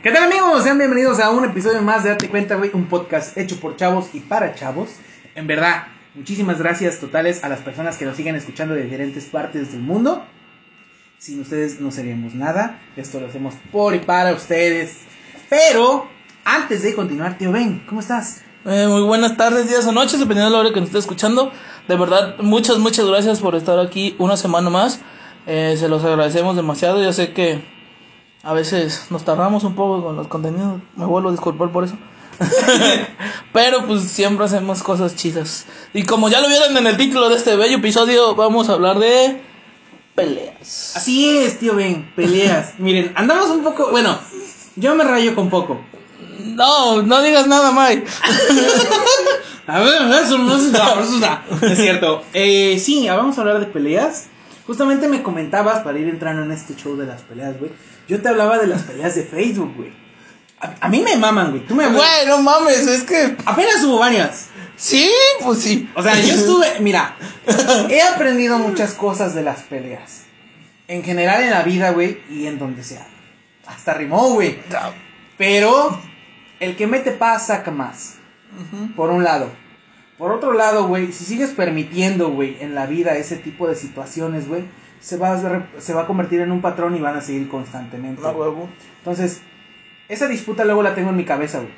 ¿Qué tal amigos? Sean bienvenidos a un episodio más de Date Cuenta, güey, un podcast hecho por chavos y para chavos. En verdad, muchísimas gracias totales a las personas que nos siguen escuchando de diferentes partes del mundo. Sin ustedes no seríamos nada. Esto lo hacemos por y para ustedes. Pero, antes de continuar, tío Ben, ¿cómo estás? Eh, muy buenas tardes, días o noches, dependiendo de la hora que nos esté escuchando. De verdad, muchas, muchas gracias por estar aquí una semana más. Eh, se los agradecemos demasiado. Yo sé que a veces nos tardamos un poco con los contenidos. Me vuelvo a disculpar por eso. Pero pues siempre hacemos cosas chidas. Y como ya lo vieron en el título de este bello episodio, vamos a hablar de peleas. Así es, tío Ben, peleas. Miren, andamos un poco, bueno, yo me rayo con poco. No, no digas nada, Mike. A ver, eso no es, no, eso no. es cierto. Eh, sí, vamos a hablar de peleas. Justamente me comentabas para ir entrando en este show de las peleas, güey. Yo te hablaba de las peleas de Facebook, güey. A, a mí me maman, güey. Tú me Güey, no mames, es que. Apenas hubo varias. Sí, pues sí. O sea, yo estuve, mira, he aprendido muchas cosas de las peleas. En general en la vida, güey, y en donde sea. Hasta rimó, güey. Pero el que mete paz saca más. Por un lado. Por otro lado, güey, si sigues permitiendo, güey, en la vida ese tipo de situaciones, güey, se va, a, se va a convertir en un patrón y van a seguir constantemente. Huevo. Entonces, esa disputa luego la tengo en mi cabeza, güey.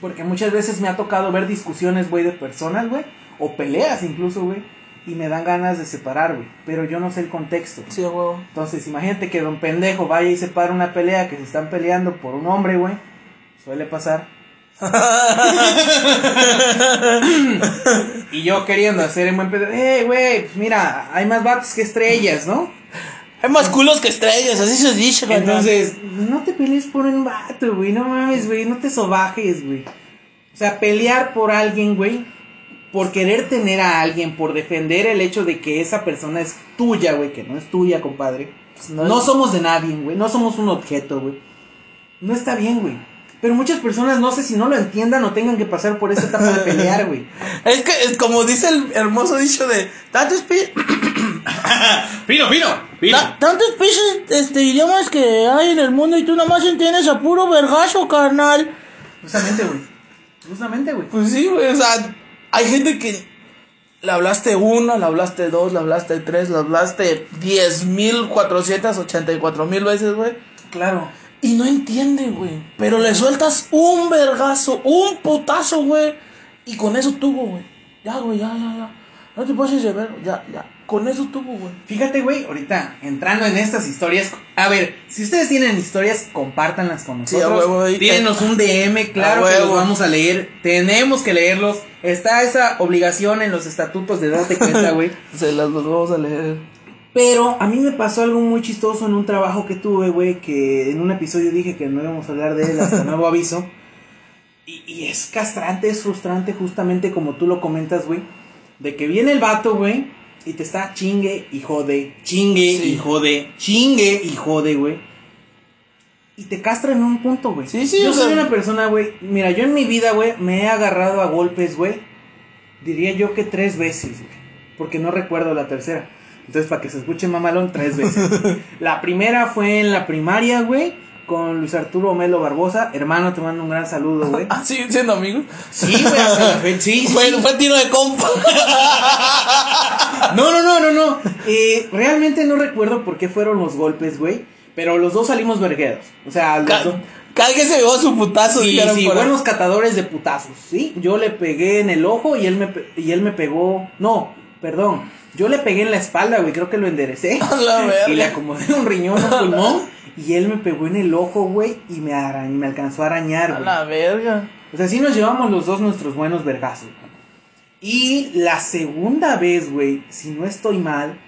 Porque muchas veces me ha tocado ver discusiones, güey, de personas, güey. O peleas incluso, güey. Y me dan ganas de separar, güey. Pero yo no sé el contexto. Sí, huevo. Entonces, imagínate que don pendejo vaya y separa una pelea que se están peleando por un hombre, güey. Suele pasar. y yo queriendo hacer en buen pedo. Eh, güey, pues mira, hay más vatos que estrellas, ¿no? Hay más culos que estrellas, así se dice, carnal. Entonces, no te pelees por un vato, güey. No mames, güey. No te sobajes, güey. O sea, pelear por alguien, güey. Por querer tener a alguien, por defender el hecho de que esa persona es tuya, güey. Que no es tuya, compadre. no No, es- somos de nadie, güey. No somos un objeto, güey. No está bien, güey. Pero muchas personas, no sé si no lo entiendan o tengan que pasar por esa etapa de pelear, güey. Es que, es como dice el hermoso dicho de tantos pi Pino, pino, ta- tantos pinches este, idiomas que hay en el mundo y tú nomás entiendes a puro vergazo, carnal. Justamente, güey. Justamente, güey. Pues sí, güey, o sea, hay gente que le hablaste una, le hablaste dos, le hablaste tres, le hablaste diez mil cuatrocientas ochenta y cuatro mil veces, güey. Claro. Y no entiende, güey. Pero le sueltas un vergazo, un putazo, güey. Y con eso tuvo, güey. Ya, güey, ya, ya, ya. No te pases de ver, ya, ya. Con eso tuvo, güey. Fíjate, güey, ahorita entrando en estas historias. A ver, si ustedes tienen historias, compártanlas con Sí, nosotros. ahí- Tírenos un DM, claro que los vamos a leer. Tenemos que leerlos. Está esa obligación en los estatutos de date cuenta, güey. Se las los vamos a leer. Pero a mí me pasó algo muy chistoso en un trabajo que tuve, güey, que en un episodio dije que no íbamos a hablar de él hasta nuevo aviso. Y, y es castrante, es frustrante, justamente como tú lo comentas, güey. De que viene el vato, güey, y te está chingue y jode, chingue Sí. y jode, chingue y jode, güey. Y te castra en un punto, güey. Sí, sí, Yo soy sea- una persona, güey. Mira, yo en mi vida, güey, me he agarrado a golpes, güey. Diría yo que tres veces, güey. Porque no recuerdo la tercera. Entonces, para que se escuche mamalón, tres veces. la primera fue en la primaria, güey. Con Luis Arturo Melo Barbosa. Hermano, te mando un gran saludo, güey. Ah, siguen siendo amigos. Sí, güey, hasta la fecha. Sí, sí. Fue, fue tiro de compa. No, no, no, no, no. Eh, realmente no recuerdo por qué fueron los golpes, güey. Pero los dos salimos vergueros. O sea, los Ca- dos. Que se llevó su putazo, Sí, sí, por ahí. buenos catadores de putazos, ¿sí? Yo le pegué en el ojo y él me, pe- y él me pegó... No, perdón. Yo le pegué en la espalda, güey, creo que lo enderecé. A la verga. y le acomodé un riñón, un pulmón. Y él me pegó en el ojo, güey, y me, ara- me alcanzó a arañar, A güey. la verga. O sea, sí nos llevamos los dos nuestros buenos vergazos. güey. Y la segunda vez, güey, si no estoy mal...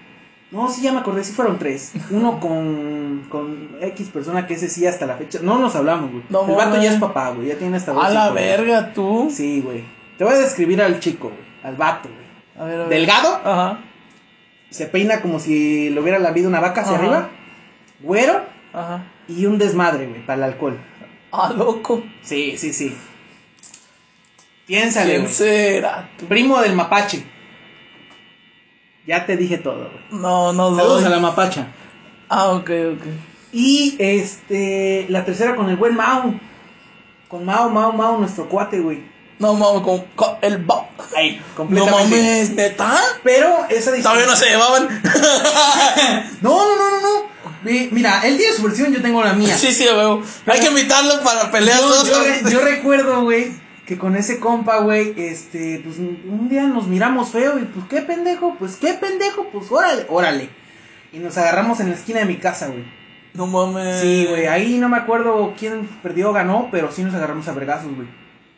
No, sí, ya me acordé, sí fueron tres. Uno con, con X persona que ese sí hasta la fecha... No nos hablamos, güey. No el vato ya es papá, güey, ya tiene hasta dos A la hijos, güey. verga, tú. Sí, güey. Te voy a describir al chico, güey. Al vato, güey. A ver, a ver. Delgado, Ajá. Se peina como si le hubiera lavido una vaca hacia Ajá. arriba. Güero Ajá. y un desmadre, güey, para el alcohol. Ah, loco. Sí, sí, sí. Piénsale, ¿Quién será? Primo del mapache. Ya te dije todo, güey. No, no Saludos doy. a la mapacha. Ah, ok, ok. Y este, la tercera con el buen Mao. Con Mao, Mao, Mao, nuestro cuate, güey. No mames, con, con el ba- Ahí, No mames, neta. Pero esa distancia. Todavía no se llevaban. No, no, no, no, no. Mi- Mira, él tiene su versión, yo tengo la mía. sí, sí, veo. Hay que invitarlo para pelear Yo, yo yo recuerdo, güey, que con ese compa, güey, este, pues un día nos miramos feo y pues qué pendejo, pues qué pendejo, pues órale, órale. Y nos agarramos en la esquina de mi casa, güey. No mames. Sí, güey, ahí no me acuerdo quién perdió o ganó, pero sí nos agarramos a vergazos, güey.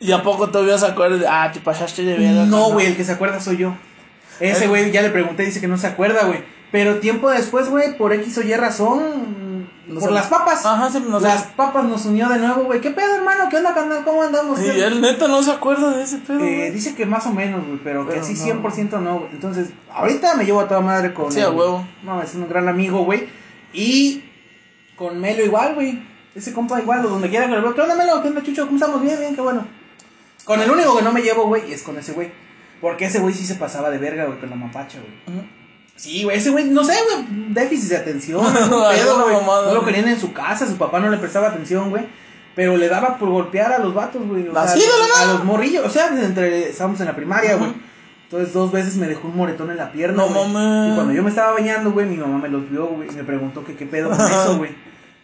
¿Y a poco todavía se acuerdan? de- Ah, te pasaste de verga. No, güey, el que se acuerda soy yo. Ese güey ya le pregunté, dice que no se acuerda, güey. Pero tiempo después, güey, por X o Y razón, No por las papas. Ajá, sí, no sé. las papas nos unió de nuevo, güey. ¿Qué pedo, hermano? ¿Qué onda, carnal? ¿Cómo andamos? Y ¿Qué- él neta no se acuerda de ese pedo. Eh, dice que más o menos, güey, pero, que Pero así no. 100% no, güey. Entonces, ahorita me llevo a toda madre con. Sí, a huevo. No, es un gran amigo, güey. Y con Melo igual, güey. Ese compa igual, o donde quiera que lo veo. ¿Qué onda, Melo? ¿Qué onda, Chucho? ¿Cómo estamos? Bien, bien, qué bueno. Con el único que no me llevo, güey, es con ese güey. Porque ese güey sí se pasaba de verga, güey, con la mapacha, güey. Sí, güey, ese güey, no sé, güey, déficit de atención, pedo, güey. No lo querían en su casa, su papá no le prestaba atención, güey. Pero le daba por golpear a los vatos, güey. o ¿Así sea, de la A los morrillos, o sea, entre, estábamos en la primaria, güey. Entonces dos veces me dejó un moretón en la pierna, No. Y cuando yo me estaba bañando, güey, mi mamá me los vio, güey, y me preguntó que qué pedo con eso, güey.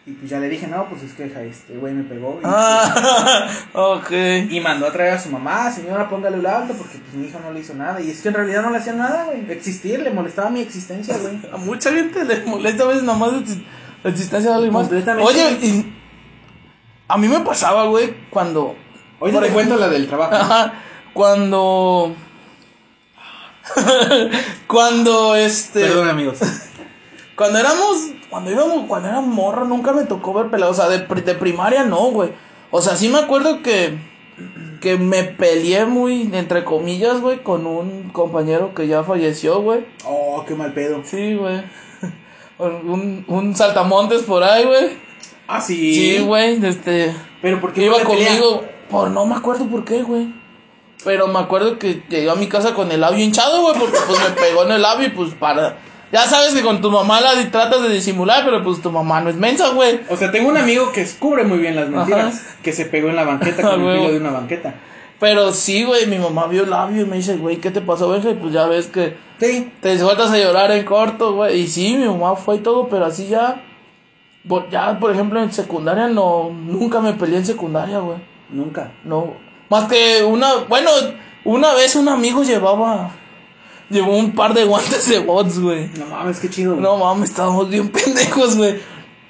Y pues ya le dije, no, pues es que este güey me pegó. Y, Ah, ok. y mandó a traer a su mamá, señora, póngale el alto, porque pues mi hijo no le hizo nada. Y es que en realidad no le hacía nada, güey. Existir, le molestaba mi existencia, güey. A mucha gente le molesta a veces nada más la exis- la existencia de alguien más. Oye, y a mí me pasaba, güey, cuando. Por te ejemplo- cuento la del trabajo. Ajá, cuando. cuando este. Perdón, amigos. Cuando éramos, cuando íbamos, cuando era morro, nunca me tocó ver peleas. O sea, de, de primaria no, güey. O sea, sí me acuerdo que, que me peleé muy, entre comillas, güey, con un compañero que ya falleció, güey. Oh, qué mal pedo. Sí, güey. Un, un saltamontes por ahí, güey. Ah, sí. Sí, güey, este. Pero ¿por qué iba pelea? conmigo. Por no me acuerdo por qué, güey. Pero me acuerdo que llegó a mi casa con el labio hinchado, güey, porque pues me pegó en el labio y pues para. Ya sabes que con tu mamá la tratas de disimular, pero pues tu mamá no es mensa, güey. O sea, tengo un amigo que descubre muy bien las mentiras. Ajá. Que se pegó en la banqueta con el filo de una banqueta. Pero sí, güey, mi mamá vio el labio y me dice, güey, ¿qué te pasó, Benja? Y pues ya ves que Sí. te sueltas a llorar en corto, güey. Y sí, mi mamá fue y todo, pero así ya. Ya, por ejemplo, en secundaria no. Nunca me peleé en secundaria, güey. Nunca. No. Más que una. Bueno, una vez un amigo llevaba. Llevó un par de guantes de bots, güey. No mames, qué chido. güey. No mames, estábamos bien pendejos, güey.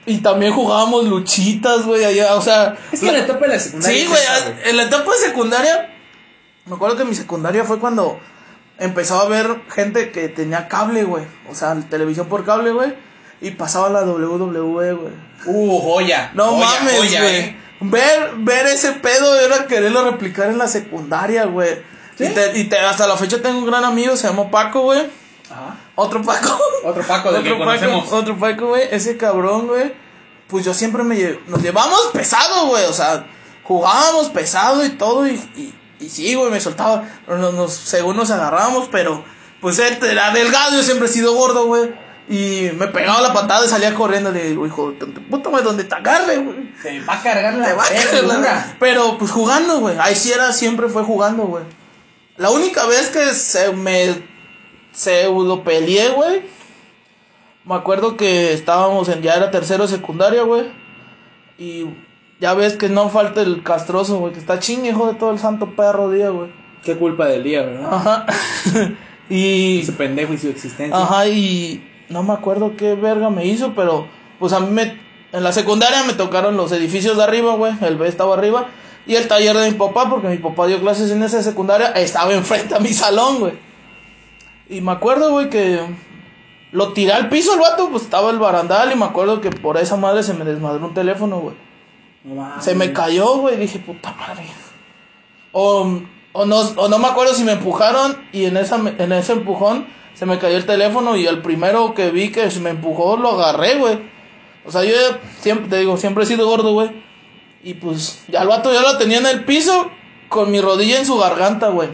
Y también jugábamos luchitas, güey, allá, o sea. Es que en la etapa de la secundaria. Sí, güey, en la etapa de secundaria. Me acuerdo que mi secundaria fue cuando empezó a ver gente que tenía cable, güey. O sea, televisión por cable, güey. Y pasaba la WWE, güey. Uh, joya. No Joya, mames, güey. eh. Ver, ver ese pedo era quererlo replicar en la secundaria, güey. ¿Sí? Y, te, y te- hasta la fecha tengo un gran amigo, se llama Paco, güey. Ajá. Otro Paco. Otro Paco que Otro conocemos. Paco, otro Paco, güey. Ese cabrón, güey. Pues yo siempre me lle- nos llevamos pesado, güey. O sea, jugábamos pesado y todo. Y, y, y sí, güey, me soltaba. Nos, nos- según nos agarrábamos, pero pues él era delgado. Yo siempre he sido gordo, güey. Y me pegaba la patada y salía corriendo. Le digo, hijo, de puta madre, donde te agarre, güey. Te va a cargar la Te va a caer la-. Pero pues jugando, güey. Ahí sí era, siempre fue jugando, güey. La única vez que se me pseudo peleé, güey. Me acuerdo que estábamos en, ya era tercero secundaria, güey. Y ya ves que no falta el castroso, güey, que está chingue, hijo de todo el santo perro día, güey. Qué culpa del día, ¿verdad? Ajá. y Ese pendejo y su existencia. Ajá, y no me acuerdo qué verga me hizo, pero pues a mí me, en la secundaria me tocaron los edificios de arriba, güey, el B estaba arriba, y el taller de mi papá, porque mi papá dio clases en esa secundaria, estaba enfrente a mi salón, güey. Y me acuerdo, güey, que lo tiré al piso el vato, pues estaba el barandal, y me acuerdo que por esa madre se me desmadró un teléfono, güey. Se me cayó, güey. Dije, puta madre. O, o, no, o no me acuerdo si me empujaron y en, esa, en ese empujón se me cayó el teléfono y el primero que vi que se me empujó lo agarré, güey. O sea, yo siempre, te digo, siempre he sido gordo, güey. Y pues ya el vato ya lo tenía en el piso con mi rodilla en su garganta, güey.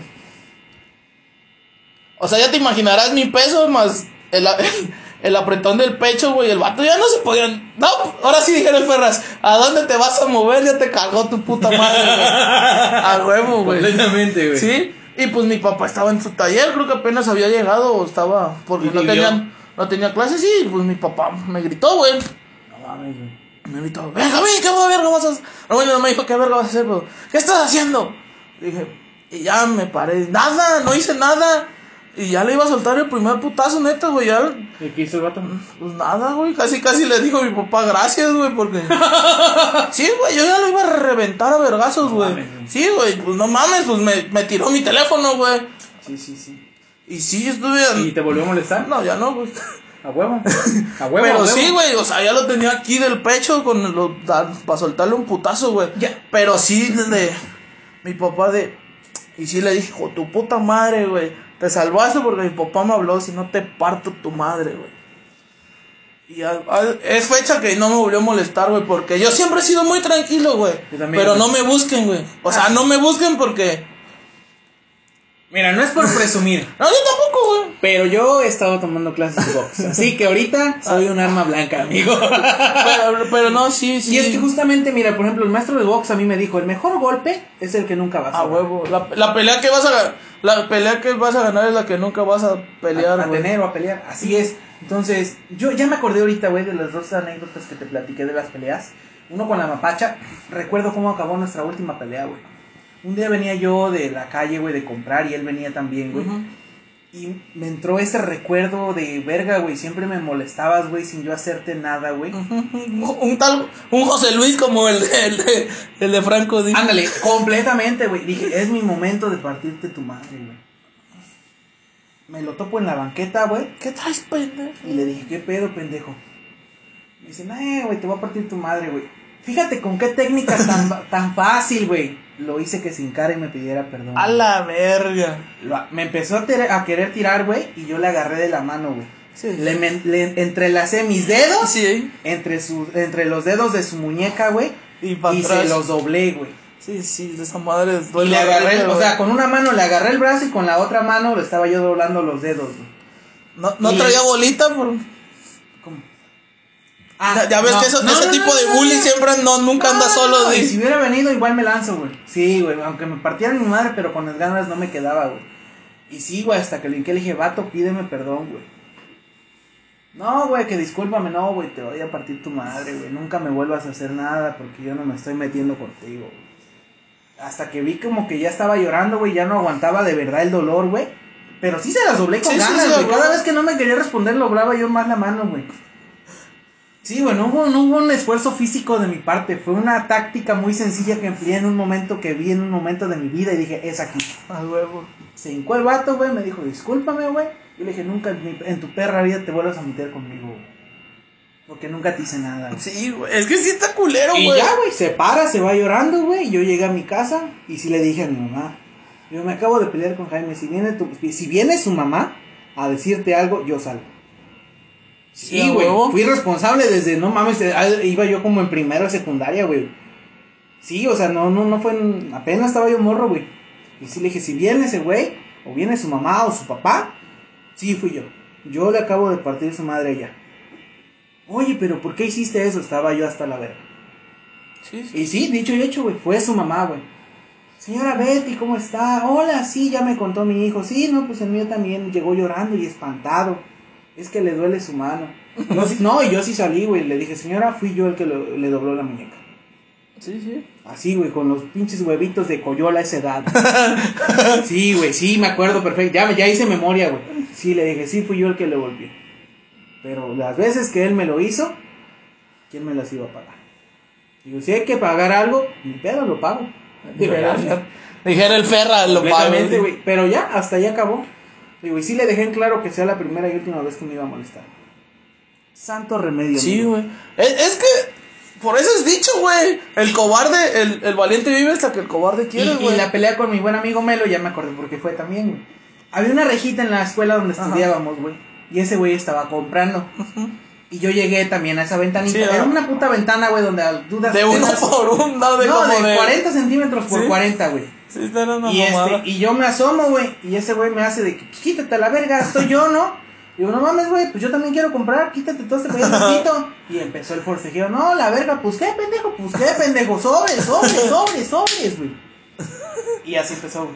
O sea, ya te imaginarás mi peso más el, el apretón del pecho, güey. El vato ya no se podían. No, ahora sí dijeron Ferras. ¿A dónde te vas a mover? Ya te cargó tu puta madre, güey. A huevo, güey. Completamente, güey. Sí. Y pues mi papá estaba en su taller, creo que apenas había llegado o estaba. Porque ¿Y no vio? tenían, no tenía clases y pues mi papá me gritó, güey. No mames, güey. Me gritó, venga, ven, ¿qué verga vas a hacer? No, bueno, no me dijo, ¿qué verga vas a hacer? Pero, ¿qué estás haciendo? Dije, y ya me paré, nada, no hice nada. Y ya le iba a soltar el primer putazo, neta, güey, ya, ¿Y qué hizo el vato? pues nada, güey, casi, casi le dijo a mi papá, gracias, güey, porque... sí, güey, yo ya lo iba a reventar a vergazos, güey. Sí, güey, pues no mames, pues me, me tiró mi teléfono, güey. Sí, sí, sí. Y sí, yo estuve... ¿Y te volvió a molestar? No, ya no, güey. A huevo. A huevo. a Pero huevo. sí, güey, o sea, ya lo tenía aquí del pecho con lo, para soltarle un putazo, güey. Ya. Pero sí, de, mi papá de... Y sí le dije, hijo, tu puta madre, güey. Te salvaste porque mi papá me habló, si no te parto tu madre, güey. Y a- a- es fecha que no me volvió a molestar, güey, porque yo siempre he sido muy tranquilo, güey. Pero no me busquen, güey. O sea, no me busquen porque... Mira, no es por presumir, No, yo tampoco, güey. pero yo he estado tomando clases de box. Así que ahorita soy un arma blanca, amigo. Pero, pero no, sí, sí. Y es que justamente, mira, por ejemplo, el maestro de box a mí me dijo, el mejor golpe es el que nunca vas a A dar. huevo. La, la pelea que vas a. La pelea que vas a ganar es la que nunca vas a pelear, a, a tener o a pelear. Así es. Entonces, yo ya me acordé ahorita, güey, de las dos anécdotas que te platiqué de las peleas. Uno con la mapacha. Recuerdo cómo acabó nuestra última pelea, güey. Un día venía yo de la calle, güey, de comprar y él venía también, güey. Y me entró ese recuerdo de verga, güey. Siempre me molestabas, güey, sin yo hacerte nada, güey. Un tal, un José Luis como el, el, de- el de Franco Di. Ándale, completamente, güey. Dije, es mi momento de partirte tu madre, güey. Me lo topo en la banqueta, güey. ¿Qué traes, pendejo? Y le dije, ¿qué pedo, pendejo? Me dice, eh, güey, te voy a partir tu madre, güey. Fíjate con qué técnica tan, tan fácil, güey. Lo hice que sin cara y me pidiera perdón. A la verga. Lo- me empezó a, a querer tirar, güey, y yo le agarré de la mano, güey. Sí. Le, le entrelacé mis dedos Sí, entre, su, entre los dedos de su muñeca, güey. y Y se los doblé, güey. Sí, sí, de esa madre Y duele le agarré, o sea, con una mano le agarré el brazo y con la otra mano le estaba yo doblando los dedos, güey. No, no y- traía bolita, por... ¿Cómo? ya, ves no, que eso- no, ese no, tipo de no, bully no. siempre no, nunca anda solo. y si hubiera venido, igual me lanzo, güey. Sí, güey, aunque me partieran mi madre, pero con las ganas no me quedaba, güey. Y sí, güey, hasta que le dije, vato, pídeme perdón, güey. No, güey, que discúlpame, no, güey, te voy a partir tu madre, güey. Nunca me vuelvas a hacer nada porque yo no me estoy metiendo contigo, güey. Hasta que vi como que ya estaba llorando, güey, ya no aguantaba de verdad el dolor, güey. Pero sí se las doblé con Sí, ganas, güey. Cada vez que no me quería responder, lograba yo más la mano, güey. Sí, güey, no hubo, no hubo un esfuerzo físico de mi parte. Fue una táctica muy sencilla que empleé en un momento que vi en un momento de mi vida y dije, es aquí. A huevo. Se hincó el vato, güey, me dijo, discúlpame, güey. Y le dije, nunca en, mi- en tu perra vida te vuelvas a meter conmigo, güey. Porque nunca te hice nada, güey. Sí, güey. Es que sí está culero, Y güey. ya, güey, se para, se va llorando, güey. y Yo llegué a mi casa y sí le dije a mi mamá, yo me acabo de pelear con Jaime, si viene, tu, si viene su mamá a decirte algo, yo salgo. Sí, güey, fui responsable desde, no mames, eh, iba yo como en primero de secundaria, güey. Sí, o sea, no, no, no fue, en- apenas estaba yo morro, güey. Y sí le dije, si viene ese güey, o viene su mamá o su papá, sí fui yo. Yo le acabo de partir su madre a ella. Oye, pero ¿por qué hiciste eso? Estaba yo hasta la verga. Sí, sí. Y sí, dicho y hecho, güey, fue su mamá, güey. Señora Betty, ¿cómo está? Hola, sí, ya me contó mi hijo. Sí, no, pues el mío también llegó llorando y espantado. Es que le duele su mano. Yo sí- no, y yo sí salí, güey. Le dije, señora, fui yo el que lo- le dobló la muñeca. Sí, sí. Así, güey, con los pinches huevitos de coyola a esa edad. Sí, güey, sí, me acuerdo perfecto. Ya, ya hice memoria, güey. Sí, le dije, sí, fui yo el que le golpeé. Pero las veces que él me lo hizo, ¿quién me las iba a pagar? Digo, si hay que pagar algo, ni pedo, lo pago. Dijera, el Ferra, lo pago. Pero ya, hasta ahí acabó. Digo, y sí le dejé en claro que sea la primera y última vez que me iba a molestar. Santo remedio. Sí, güey. Es, es que, por eso es dicho, güey. El cobarde, el, el valiente vive hasta que el cobarde Y, quiere, y güey. la pelea con mi buen amigo Melo, ya me acordé porque fue también, güey. Había una rejita en la escuela donde Ajá. estudiábamos, güey. Y ese güey estaba comprando. Y yo llegué también a esa ventanita. Sí, Era una puta ventana, güey, donde dudas. De uno por uno, no, de No, como de de 40 centímetros por Sí. 40, güey. Sí, está era una Y, este, y yo me asomo, güey. Y ese güey me hace de que "Pues, quítate la verga, estoy yo, ¿no? Digo, no mames, güey, pues yo también quiero comprar, quítate todo este pedacito. y empezó el forcejeo, no, la verga, pues qué pendejo, pues qué pendejo, sobres, sobres, sobres, sobres, güey. Y así empezó, güey.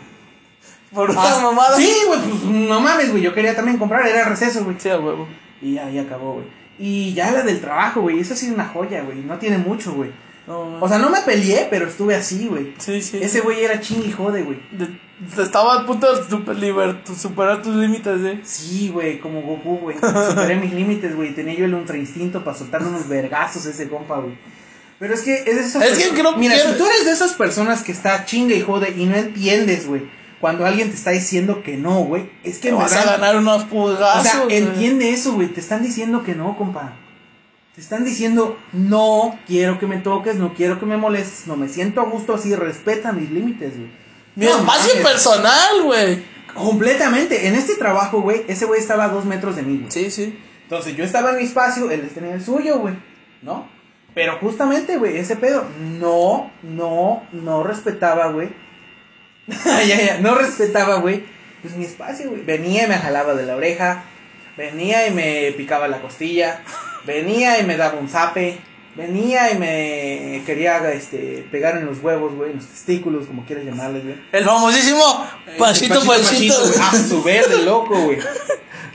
Por una Ah, mamada. Sí, güey, pues no mames, güey, yo quería también comprar, era receso, güey. Sí, a huevo. Y ahí acabó, güey. Y ya la del trabajo, güey, esa sí es una joya, güey, no tiene mucho, güey. No, O sea, no me peleé, pero estuve así, güey. sí, sí. Ese güey era ching y jode, güey. Estaba a punto de super liber- superar tus límites, eh. Sí, güey, como Goku, güey. Superé mis límites, güey. Tenía yo el ultra instinto para soltar unos vergazos a ese compa, güey. Pero es que es de esas Es que creo Mira, si tú eres de esas personas que está chinga y jode y no entiendes, güey, cuando alguien te está diciendo que no, güey, es que Te vas a ganar unos O pulgazos. sea, güey. entiende eso, güey. Te están diciendo que no, compa. Te están diciendo, no quiero que me toques, no quiero que me molestes, no me siento a gusto así, respeta mis límites, güey. Mi No espacio mames. personal, güey. Completamente. En este trabajo, güey, ese güey estaba a dos metros de mí, güey. Sí, sí. Entonces yo estaba en mi espacio, él tenía el suyo, güey. ¿No? Pero justamente, güey, ese pedo, no, no, no respetaba, güey. ya, ya, no respetaba, güey. Pues mi espacio, güey. Venía y me jalaba de la oreja. Venía y me picaba la costilla. Venía y me daba un zape. Venía y me quería este, pegar en los huevos, güey, en los testículos, como quieras llamarles, güey. El famosísimo Panchito Este, Panchito. güey. Ah, su verde, loco, güey.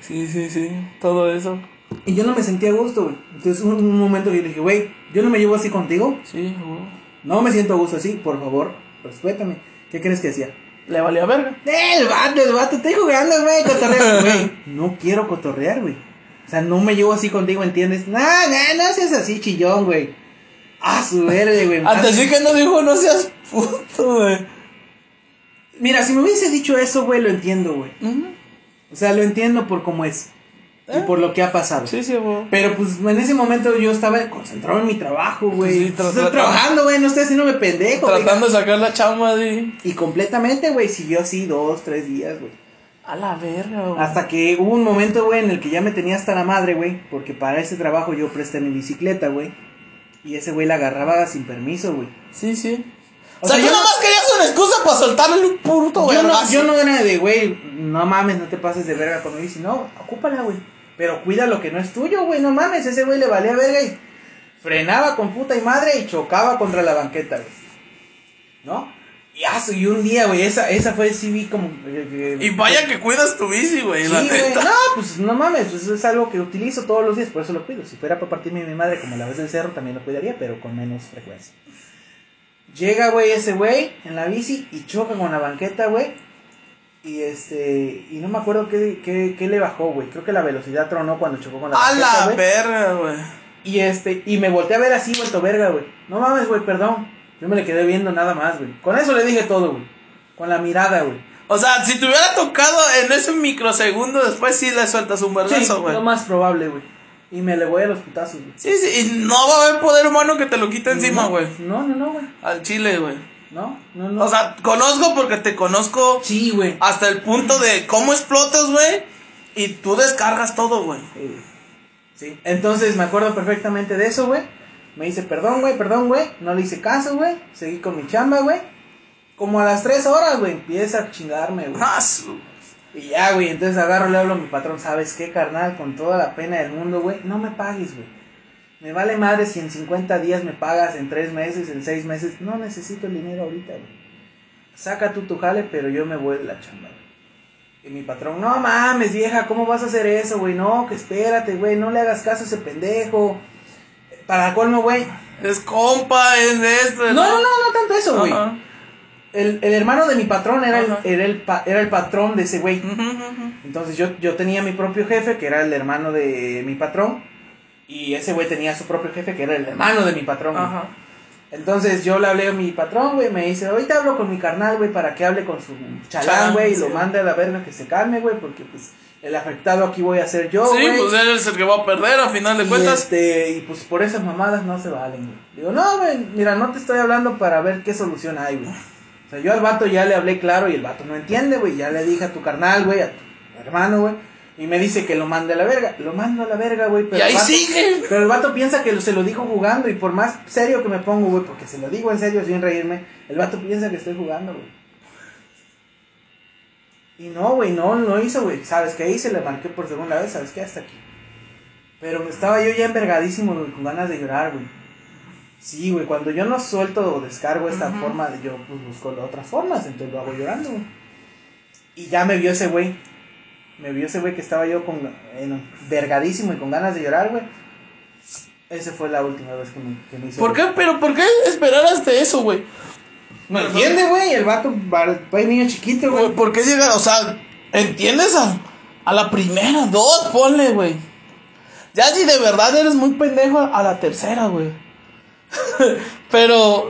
Sí, sí, sí. Todo eso. Y yo no me sentía a gusto, güey. Entonces, un, un momento que yo le dije, güey, yo no me llevo así contigo. Sí, güey. No me siento a gusto así, por favor, respétame. ¿Qué crees que hacía? Le valía verga. Eh, el vato, el vato, estoy jugando, güey, cotorrear, güey. No quiero cotorrear, güey. O sea, no me llevo así contigo, ¿entiendes? No, no, no seas así, chillón, güey. Ah, su verde, güey. Antes sí que no dijo, no seas puto, güey. Mira, si me hubiese dicho eso, güey, lo entiendo, güey. O sea, lo entiendo por cómo es. Y ¿Eh? por lo que ha pasado. Sí, sí, güey. Pero pues en ese momento yo estaba concentrado en mi trabajo, güey. Sí, estoy trabajando, güey, no estoy haciéndome pendejo. güey. Tratando de sacar la chamba de. Y completamente, güey, siguió así dos, tres días, güey. A la verga, güey. Hasta que hubo un momento, güey, en el que ya me tenía hasta la madre, güey. Porque para ese trabajo yo presté mi bicicleta, güey. Y ese güey la agarraba sin permiso, güey. Sí, sí. O O sea, sea, tú yo nada no- más querías una excusa para soltarle un puto Yo no, yo no era de, güey, no mames, no te pases de verga con mi bici. No, ocúpala, güey. Pero cuida lo que no es tuyo, güey, no mames. Ese güey le valía verga y frenaba con puta y madre y chocaba contra la banqueta, güey. ¿No? Y, ah, y un día, güey, esa, esa fue, sí vi como... eh, Y vaya que cuidas tu bici, güey. Sí, la güey. neta. No, pues no mames, pues es algo que utilizo todos los días, por eso lo cuido. Si fuera para partirme mi madre como la vez del cerro, también lo cuidaría, pero con menos frecuencia. Llega, güey, ese güey en la bici y choca con la banqueta, güey. Y este, y no me acuerdo qué, qué, qué le bajó, güey. Creo que la velocidad tronó cuando chocó con la A banqueta, la güey. verga, güey. Y este, y me volteé a ver así, vuelto verga, güey. No mames, güey, perdón. Yo me le quedé viendo nada más, güey. Con eso le dije todo, güey. Con la mirada, güey. O sea, si te hubiera tocado en ese microsegundo, después sí le sueltas un Sí, vergazo, güey. lo más probable, güey. Y me le voy a los putazos, güey. Sí, sí, y no va a haber poder humano que te lo quite encima, güey. No, no, no, güey. Al chile, güey. No, no, no. O sea, conozco porque te conozco sí, güey. hasta el punto de cómo explotas, güey. Y tú descargas todo, güey. Sí, güey. Sí. Entonces me acuerdo perfectamente de eso, güey. Me dice, perdón, güey, perdón, güey. No le hice caso, güey. Seguí con mi chamba, güey. Como a las tres horas, güey, empieza a chingarme, güey. Ah, Y ya, güey, entonces agarro, le hablo a mi patrón, ¿sabes qué, carnal? Con toda la pena del mundo, güey, no me pagues, güey. Me vale madre si en 50 días me pagas, en 3 meses, en 6 meses. No necesito el dinero ahorita, güey. Saca tú tu jale, pero yo me voy de la chamba, güey. Y mi patrón, no mames, vieja, ¿cómo vas a hacer eso, güey? No, que espérate, güey, no le hagas caso a ese pendejo. Para colmo, güey. Es compa, es de esto. No, no, no, no tanto eso, güey. El, el hermano de mi patrón era el, era, el, pa- era el patrón de ese güey. Entonces yo, yo tenía mi propio jefe, que era el hermano de mi patrón. Y ese güey tenía su propio jefe, que era el hermano de mi patrón. Entonces yo le hablé a mi patrón, güey. Me dice, ahorita hablo con mi carnal, güey, para que hable con su chalán, Chalán, güey. Y sí. lo mande a la verga que se calme, güey. Porque pues el afectado aquí voy a ser yo, sí, pues él es el que va a perder a final de y, cuentas. este, y pues por esas mamadas no se valen, güey. Digo, no, güey, mira, no te estoy hablando para ver qué solución hay, güey. O sea, yo al vato ya le hablé claro y el vato no entiende, güey. Ya le dije a tu carnal, güey, a tu hermano, güey. Y me dice que lo mande a la verga. Lo mando a la verga, güey. pero Y ahí el vato- sigue. Pero el vato piensa que lo- se lo dijo jugando. Y por más serio que me pongo, güey, porque se lo digo en serio sin reírme, el vato piensa que estoy jugando, güey. Y no, güey, no lo hizo, güey. ¿Sabes qué hice? Le marqué por segunda vez, ¿sabes qué? Hasta aquí. Pero me estaba yo ya envergadísimo, güey, con ganas de llorar, güey. Sí, güey, cuando yo no suelto o descargo esta forma, de yo pues busco otras formas, entonces lo hago llorando, güey. Y ya me vio ese güey. Me vio ese güey que estaba yo con envergadísimo y con ganas de llorar, güey. Esa fue la última vez que me, que me hizo. ¿Por qué? Pero ¿por qué esperar hasta eso, güey? No entiende, güey. El vato va niño chiquito, güey. ¿Por qué llega? O sea, ¿entiendes? A, a la primera, dos, ponle, güey. Ya si de verdad eres muy pendejo a la tercera, güey. pero,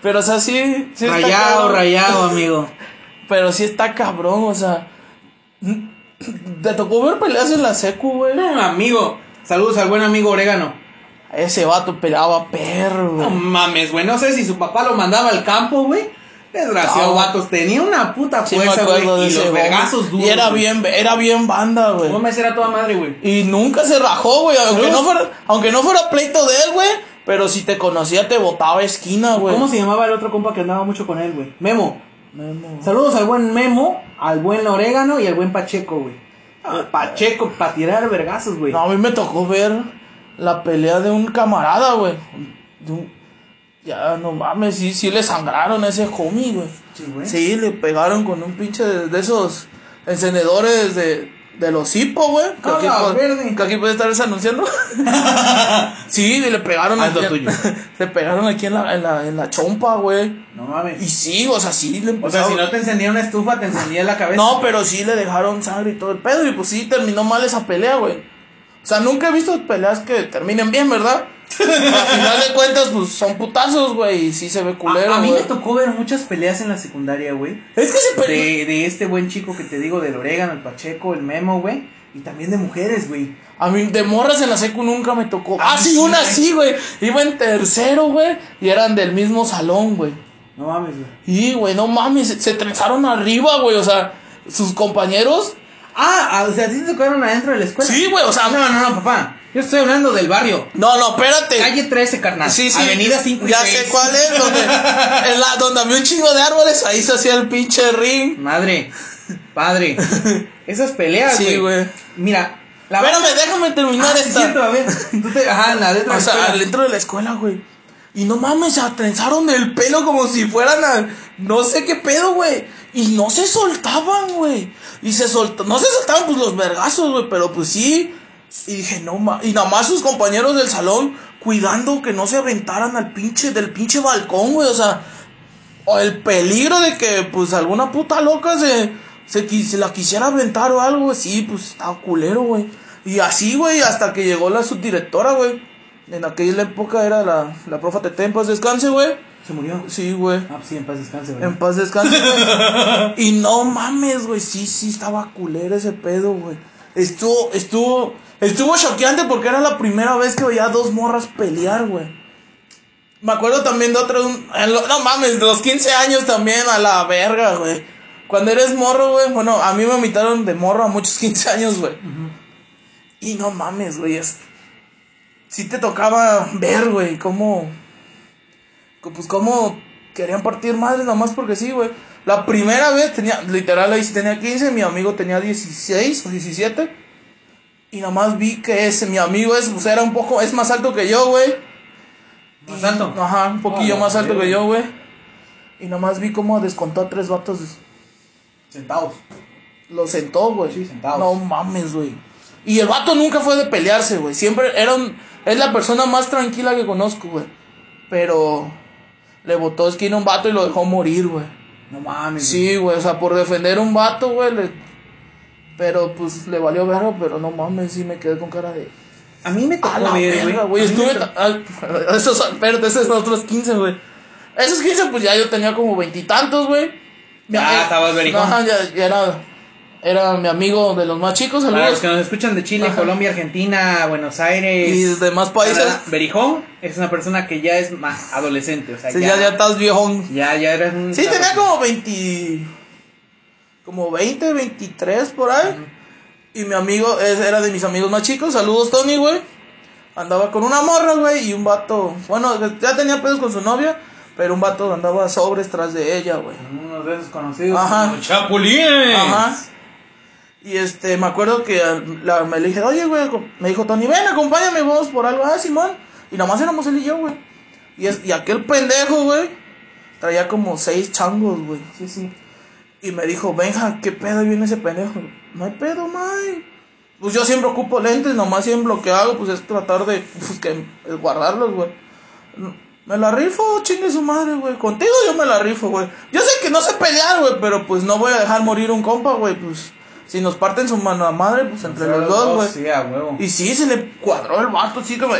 pero, o sea, sí. sí rayado, rayado, amigo. Pero sí está cabrón, o sea. ¿Te tocó ver peleas en la secu, güey? No, amigo. Saludos al buen amigo Orégano. Ese vato peleaba perro, güey. No mames, güey. No sé si su papá lo mandaba al campo, güey. Desgraciado, vatos. Tenía una puta fuerza, güey. y los vergazos duros. Y era bien, era bien banda, güey. No me era toda madre, güey. Y nunca se rajó, güey. Aunque no fuera, aunque no fuera pleito de él, güey. Pero si te conocía, te botaba esquina, güey. ¿Cómo se llamaba el otro compa que andaba mucho con él, güey? Memo. Memo. Saludos al buen Memo, al buen Orégano y al buen Pacheco, güey. Ah, Pacheco, para tirar vergazos, güey. No, a mí me tocó ver la pelea de un camarada, güey. Ya, no mames, sí, sí le sangraron a ese homie, güey. Sí, güey. Sí, le pegaron con un pinche de, esos encendedores de, de los hipo, güey. Que, aquí puede, que aquí puede estar anunciando. sí, y le pegaron aquí. tuyo. se pegaron aquí en la, en la, en la chompa, güey. No mames. Y sí, o sea, sí le O sea, si no te encendía una estufa, te encendía la cabeza. No, pero sí le dejaron sangre y todo el pedo. Y pues sí terminó mal esa pelea, güey. O sea, nunca he visto peleas que terminen bien, ¿verdad? Al final de cuentas, pues son putazos, güey, y sí se ve culero. A, a mí me tocó ver muchas peleas en la secundaria, güey. Es que se de, de este buen chico que te digo, del orégano, el Pacheco, el Memo, güey. Y también de mujeres, güey. A mí, de morras en la secu nunca me tocó. Ah, sí, una sí, güey. Iba en tercero, güey. Y eran del mismo salón, güey. No mames, güey. Y, güey, no mames. Se, se trenzaron arriba, güey. O sea, sus compañeros Ah, ah, o sea, ¿a ti te tocaron adentro de la escuela? Sí, güey, o sea. No, no, no, papá. Yo estoy hablando del barrio. No, no, espérate. Calle 13, carnal. Sí, sí. Avenida 5 y Ya sé cuál es, donde, en la, donde había un chingo de árboles, ahí se hacía el pinche ring. Madre, padre. Esas peleas, güey. Sí, güey. Mira. La Espérame, déjame terminar ah, esta. cierto, a ver. ajá, adentro o sea, dentro de la escuela, güey. Y no mames, se atrenzaron el pelo como si fueran a. No sé qué pedo, güey. Y no se soltaban, güey. Y se soltaban. No se soltaban, pues los vergazos, güey. Pero pues sí. Y dije, no mames. Y nada más sus compañeros del salón cuidando que no se aventaran al pinche. Del pinche balcón, güey. O sea. O el peligro de que, pues, alguna puta loca se. Se, se la quisiera aventar o algo. Sí, pues estaba culero, güey. Y así, güey, hasta que llegó la subdirectora, güey. En aquella época era la, la profa Tete, en paz descanse, güey. ¿Se murió? Sí, güey. Ah, pues sí, en paz descanse, güey. En paz descanse, güey. y no mames, güey. Sí, sí, estaba culero ese pedo, güey. Estuvo, estuvo, estuvo choqueante porque era la primera vez que veía dos morras pelear, güey. Me acuerdo también de otro, no mames, de los 15 años también, a la verga, güey. Cuando eres morro, güey, bueno, a mí me invitaron de morro a muchos 15 años, güey. Y no mames, güey, es sí te tocaba ver, güey, cómo. Pues cómo querían partir madres nomás porque sí, güey. La primera vez tenía, literal ahí sí tenía 15, mi amigo tenía 16 o 17. Y nomás vi que ese, mi amigo es, pues era un poco, es más alto que yo, güey. ¿Más alto? Ajá, un poquillo más alto que yo, güey. Y nomás vi cómo descontó a tres vatos. Sentados. Lo sentó, güey. Sí, sentados. No mames, güey. Y el vato nunca fue de pelearse, güey. Siempre era un es la persona más tranquila que conozco, güey. Pero le botó esquina a un vato y lo dejó morir, güey. No mames. Sí, güey, o sea, por defender a un vato, güey, le... Pero pues le valió verlo, pero no mames, sí me quedé con cara de... A mí me tocó ver, güey. Estuve... Esos, espérate, esos otros 15, güey. Esos 15, pues ya yo tenía como veintitantos, güey. Ya, estabas vericón. Ajá, ya, ya era era mi amigo de los más chicos. Para los que nos escuchan de Chile, Colombia, Argentina, Buenos Aires y demás países. Berijón es una persona que ya es más adolescente. O sea, sí, ya, ya, estás viejón. Ya, ya eres un. Sí, tenía como 20. Como 20, 23 por ahí. Y mi amigo era de mis amigos más chicos. Saludos, Tony, güey. Andaba con una morra, güey, y un vato. Bueno, ya tenía pedos con su novia. Pero un vato andaba sobres tras de ella, güey. Unos de esos conocidos. Ajá. como Chapulines. Ajá. Y este, me acuerdo que la, me le dije, oye, güey, me dijo Tony, ven, acompáñame vos por algo. Ah, Simón. Y nomás éramos él y yo, güey. Y, es, y aquel pendejo, güey, traía como seis changos, güey. Sí, sí. Y me dijo, venja, ¿qué pedo viene ese pendejo? No hay pedo, man. Pues yo siempre ocupo lentes, nomás siempre lo que hago, pues es tratar de, pues, que, es guardarlos, güey. Me la rifo, chingue su madre, güey. Contigo yo me la rifo, güey. Yo sé que no sé pelear, güey, pero pues no voy a dejar morir un compa, güey, pues. Si nos parten su mano a madre, pues entre los dos, güey. Sí, a huevo. Y sí, se le cuadró el vato, así como,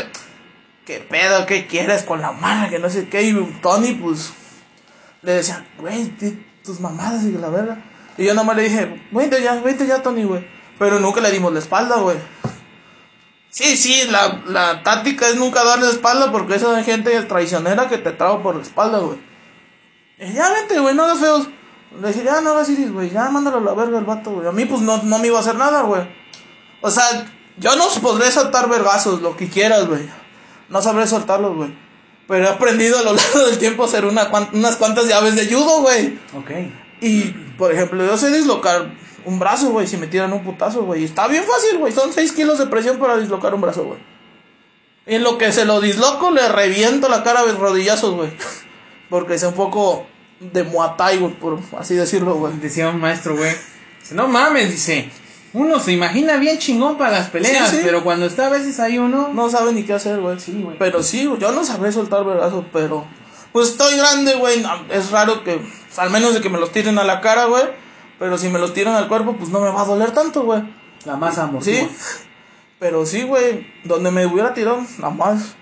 ¿qué pedo? ¿Qué quieres con la mano? Que no sé qué. Y Tony, pues, le decía, güey, tus mamadas y la verga. Y yo nomás le dije, vente ya, vente ya, Tony, güey. Pero nunca le dimos la espalda, güey. Sí, sí, la, la táctica es nunca darle la espalda porque esa gente traicionera que te traba por la espalda, güey. Y ya vente, güey, no hagas feos. Le dije, ya no hagas iris, güey, ya mándalo a la verga el vato, güey. A mí, pues no, no me iba a hacer nada, güey. O sea, yo no podré soltar vergazos, lo que quieras, güey. No sabré soltarlos, güey. Pero he aprendido a lo largo del tiempo a hacer una, unas cuantas llaves de judo, güey. Ok. Y, por ejemplo, yo sé dislocar un brazo, güey, si me tiran un putazo, güey. Y Está bien fácil, güey. Son 6 kilos de presión para dislocar un brazo, güey. Y en lo que se lo disloco, le reviento la cara de rodillazos, güey. Porque es un poco de Muay Thai, güey, por así decirlo, güey. Decía un maestro, güey. Dice, no mames, dice. Uno se imagina bien chingón para las peleas, Sí, sí. pero cuando está a veces ahí uno. No sabe ni qué hacer, güey. Sí, güey. Pero sí, güey, yo no sabré soltar vergazos, pero... Pues estoy grande, güey. Es raro que... Al menos de que me los tiren a la cara, güey. Pero si me los tiran al cuerpo, pues no me va a doler tanto, güey. La masa amortigua. Sí. Pero sí, güey. Donde me hubiera tirado, nada más.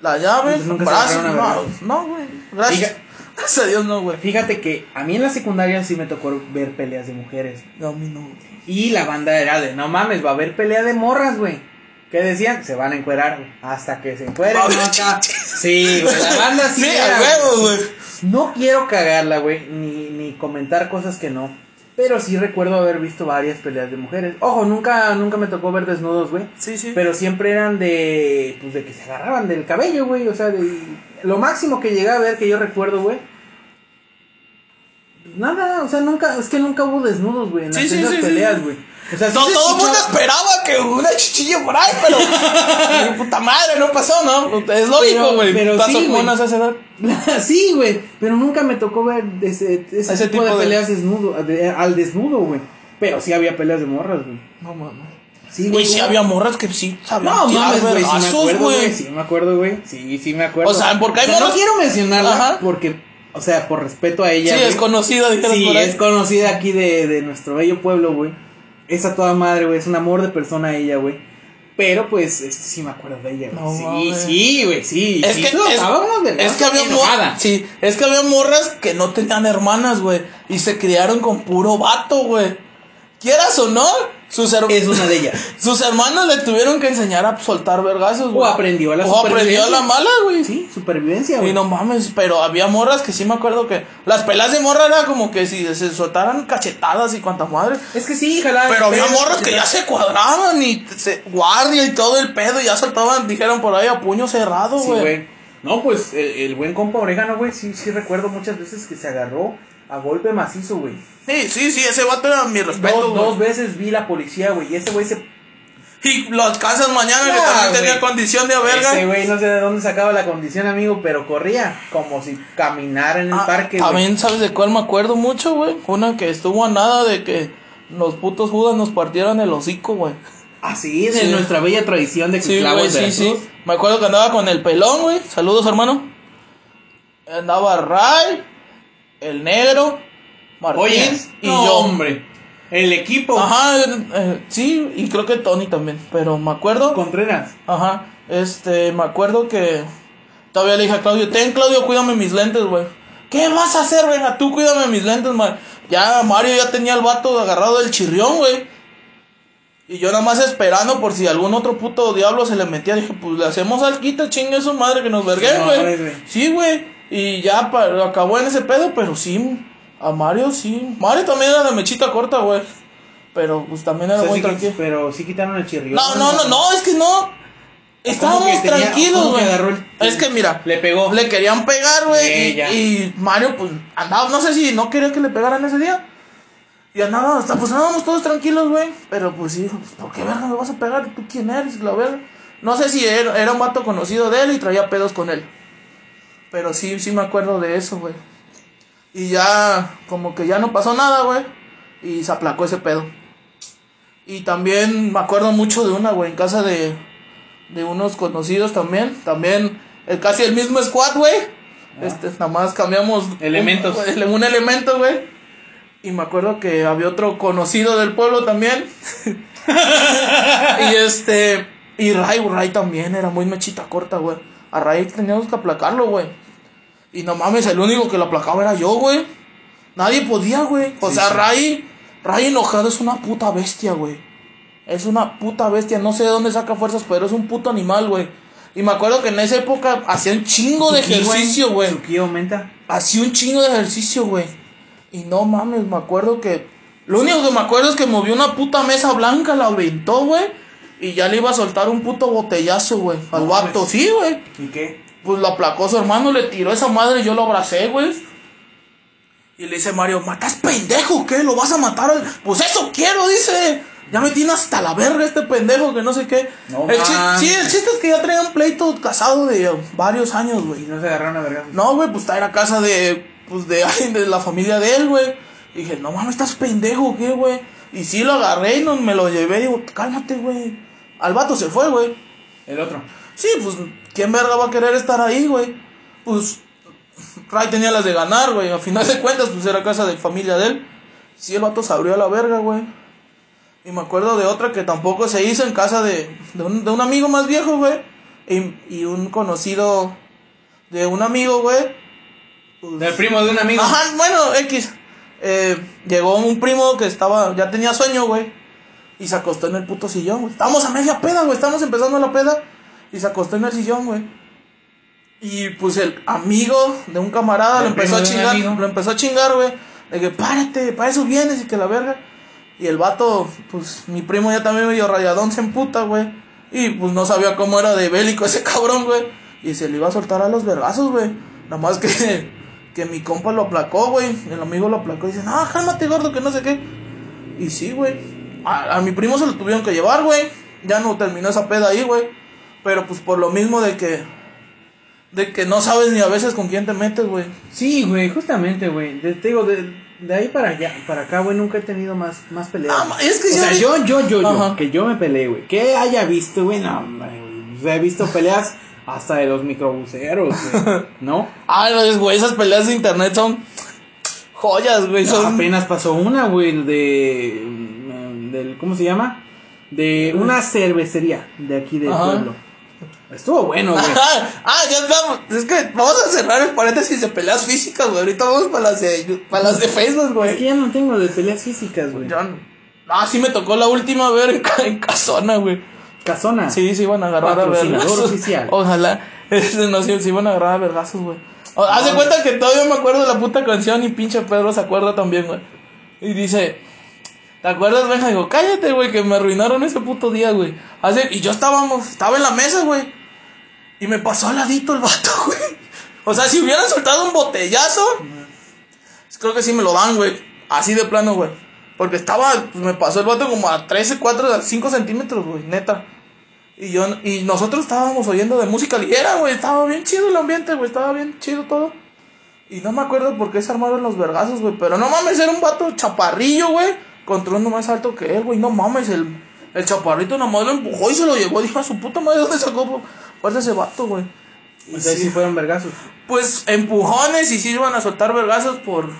La llave, Entonces, ¿nunca se brazo, agarraron a no, no, güey. Gracias. Gracias a Dios, no, güey. Fíjate que a mí en la secundaria sí me tocó ver peleas de mujeres. No, a mí no. Y la banda era de, no mames, va a haber pelea de morras, güey. ¿Qué decían? Se van a encuerar, güey. Hasta que se encueren. ¿no? Sí, güey. La banda sí. Sí, era, huevo, güey. No quiero cagarla, güey, ni, ni comentar cosas que no. Pero sí recuerdo haber visto varias peleas de mujeres. Ojo, nunca, nunca me tocó ver desnudos, güey. Sí, sí. Pero siempre eran de, pues de que se agarraban del cabello, güey. O sea, de, lo máximo que llegué a ver que yo recuerdo, güey. pues Nada, o sea, nunca, es que nunca hubo desnudos, güey, en Sí, las sí, sí. peleas, güey. O sea, sí No, se todo el mundo esperaba que una chichilla por ahí, pero. Puta madre, no pasó, ¿no? Es lógico, Pero- güey. pero Putazo sí, güey. sí, güey, pero nunca me tocó ver ese, ese, Ese tipo, tipo de de- peleas desnudo, de- al desnudo, güey. Pero sí había peleas de morras, güey. No mames. Sí, Y sí ¿cómo? había morras que sí sabían No, mames, güey, sí me acuerdo, güey. güey. Sí me acuerdo, güey. Sí, sí me acuerdo. O sea, porque hay O sea, no morras- quiero mencionarla Ajá. porque, o sea, por respeto a ella. Sí, güey. es conocida, Sí, por ahí. es conocida aquí de, de nuestro bello pueblo, güey. Esa toda madre, güey. Es un amor de persona ella, güey. Pero pues, este, sí me acuerdo de ella, güey. No sí, sí, güey, sí. Es sí, que, es, unos es que había morras, sí, es que había morras que no tenían hermanas, güey, y se criaron con puro vato, güey. Quieras o no, sus, Es una de ellas. sus hermanos le tuvieron que enseñar a soltar vergazos, güey. O aprendió a la O aprendió a la mala, güey. Sí, supervivencia, güey. Y no mames, pero había morras que sí me acuerdo que las pelas de morra era como que si se soltaran cachetadas y cuanta madre. Es que sí, jala. Pero había morras que ya se cuadraban y se guardia y todo el pedo y ya saltaban, dijeron por ahí a puño cerrado, Sí, güey. güey. No, pues el, el buen compa Orégano, güey, sí, sí recuerdo muchas veces que se agarró a golpe macizo, güey. Sí, sí, sí, ese vato era mi respeto, Dos, dos veces vi la policía, güey, y ese güey se... Y los casas mañana que Ah, también güey. tenía condición de verga. Ese güey no sé de dónde sacaba la condición, amigo, pero corría como si caminara en el Ah, parque. También sabes de cuál me acuerdo mucho, güey. Una que estuvo a nada de que los putos judas nos partieran el hocico, güey. Así, de Sí. nuestra bella tradición de Sí, clavos güey, sí, sí. Me acuerdo que andaba con el pelón, güey. Saludos, hermano. Andaba Ray, el negro, Martín Oye, y no, yo. hombre, el equipo Ajá, eh, sí, y creo que Tony también. Pero me acuerdo. Contreras. Ajá, este, me acuerdo que todavía le dije a Claudio, ten Claudio, cuídame mis lentes, güey. ¿Qué vas a hacer, venga? Tú cuídame mis lentes, man. Ya Mario ya tenía el vato agarrado del chirrión, güey. Y yo nada más esperando por si algún otro puto diablo se le metía. Dije, pues le hacemos alquita, chingue su madre que nos verguen, No, güey. güey. Sí, güey. Y ya pa- acabó en ese pedo, pero sí. A Mario sí. Mario también era de mechita corta, güey. Pero pues también era O sea, muy sí, tranquilo. pero sí quitaron el chirrión. No, no, no, no, es que no. Estábamos ¿Cómo que tenía- tranquilos, güey. Es que mira, Le pegó. le querían pegar, güey. Y, Mario, pues, andaba, no sé si no quería que le pegaran ese día. Y andaba, hasta, pues andábamos todos tranquilos, güey. Pero pues sí, pues, ¿por qué verga me vas a pegar? ¿Tú quién eres? La verga. No sé si era, era un vato conocido de él y traía pedos con él. Pero sí, sí me acuerdo de eso, güey. Y ya, como que ya no pasó nada, güey. Y se aplacó ese pedo. Y también me acuerdo mucho de una, güey, en casa de, de unos conocidos también. También, el, casi el mismo squad, güey. Este, nada más cambiamos Elementos. Un, un elemento, güey. Y me acuerdo que había otro conocido del pueblo también. y este, y Ray, Ray también era muy mechita corta, güey. A Ray teníamos que aplacarlo, güey. Y no mames, el único que lo aplacaba era yo, güey. Nadie podía, güey. O Sí, sea, sí. Ray, Ray enojado es una puta bestia, güey. Es una puta bestia. No sé de dónde saca fuerzas, pero es un puto animal, güey. Y me acuerdo que en esa época hacía un chingo de ejercicio, güey. Su aumenta. Hacía un chingo de ejercicio, güey. Y no mames, me acuerdo que. Lo único que me acuerdo es que movió una puta mesa blanca, la aventó, güey. Y ya le iba a soltar un puto botellazo, güey. Al No vato, sí, güey. ¿Y qué? Pues lo aplacó su hermano, le tiró esa madre y yo lo abracé, güey. Y le dice Mario, ¿matas pendejo? ¿Qué? ¿Lo vas a matar? al-?" Pues eso quiero, dice. Ya me tiene hasta la verga este pendejo que no sé qué. No el sí, el chiste es que ya traían pleito casado de varios años, güey. Y no se agarraron a vergas. No, güey, pues era casa de, pues de alguien de la familia de él, güey. Y dije, no mames, estás pendejo, ¿o ¿qué, güey? Y sí lo agarré y no, me lo llevé digo, cálmate, güey. Al vato se fue, güey. El otro. Sí, pues, ¿quién verga va a querer estar ahí, güey? Pues, Ray tenía las de ganar, güey. A final de cuentas, pues era casa de familia de él. Sí, el vato se abrió a la verga, güey. Y me acuerdo de otra que tampoco se hizo en casa de, de, un, de un amigo más viejo, güey. Y, y un conocido de un amigo, güey. pues, Del primo de un amigo. Ajá, bueno, X. Eh, llegó un primo que estaba, ya tenía sueño, güey. Y se acostó en el puto sillón, güey. Estamos a media peda, güey. Estamos empezando la peda. Y se acostó en el sillón, güey. Y pues el amigo de un camarada lo empezó a de chingar. Lo empezó a chingar, güey. Le dije, párate, para eso vienes y que la verga. Y el vato, pues mi primo ya también medio rayadón se emputa, güey. Y pues no sabía cómo era de bélico ese cabrón, güey. Y se le iba a soltar a los vergazos, güey. Nada más que, que mi compa lo aplacó, güey. El amigo lo aplacó y dice, no, cálmate, gordo, que no sé qué. Y sí, güey. A, a mi primo se lo tuvieron que llevar, güey. Ya no terminó esa peda ahí, güey. Pero pues por lo mismo de que. De que no sabes ni a veces con quién te metes, güey. Sí, güey, justamente, güey. De- Te digo, de, de ahí para allá, para acá, güey, nunca he tenido más, más peleas. Ah, es que o sea, yo, yo, yo, yo, Ajá. que yo me peleé, güey. Que haya visto, güey, no, güey. O sea, he visto peleas hasta de los microbuseros, güey. ¿No? Ah, güey, esas peleas de internet son joyas, güey. Son... Apenas pasó una, güey, de. Del, ¿Cómo se llama? De una cervecería de aquí del Ajá. pueblo. Estuvo bueno, güey. ah, ya estamos. Es que vamos a cerrar el paréntesis de peleas físicas, güey. Ahorita vamos para las de, para las de Facebook, Es que güey. ya no tengo de peleas físicas, güey. Yo no- Ah, sí me tocó la última ver en, en Casona, güey. Casona. Sí, sí iban a agarrar a vergazos. oficial. Ojalá. Este, no, sí, sí iban a agarrar a vergazos, güey. Haz de cuenta que todavía me acuerdo de la puta canción y pinche Pedro se acuerda también, güey. Y dice, ¿te acuerdas, Benja? Digo, cállate, güey, que me arruinaron ese puto día, güey. Hace, y yo estábamos, estaba en la mesa, güey. Y me pasó al ladito el vato, güey. O sea, si hubieran soltado un botellazo, creo que sí me lo dan, güey. Así de plano, güey. Porque estaba, pues me pasó el vato como a 13, 4, 5 centímetros, güey, neta. Y yo, y nosotros estábamos oyendo de música ligera, güey. Estaba bien chido el ambiente, güey. Estaba bien chido todo. Y no me acuerdo por qué se armaron los vergazos, güey. Pero no mames, era un vato chaparrillo, güey. Contra uno más alto que él, güey. No mames, el, el chaparrito nomás lo empujó y se lo llevó. Dijo a su puta madre, ¿dónde sacó fuerza ese vato, güey? Y Entonces sí, sí fueron vergazos. pues empujones y sí iban a soltar vergazos por,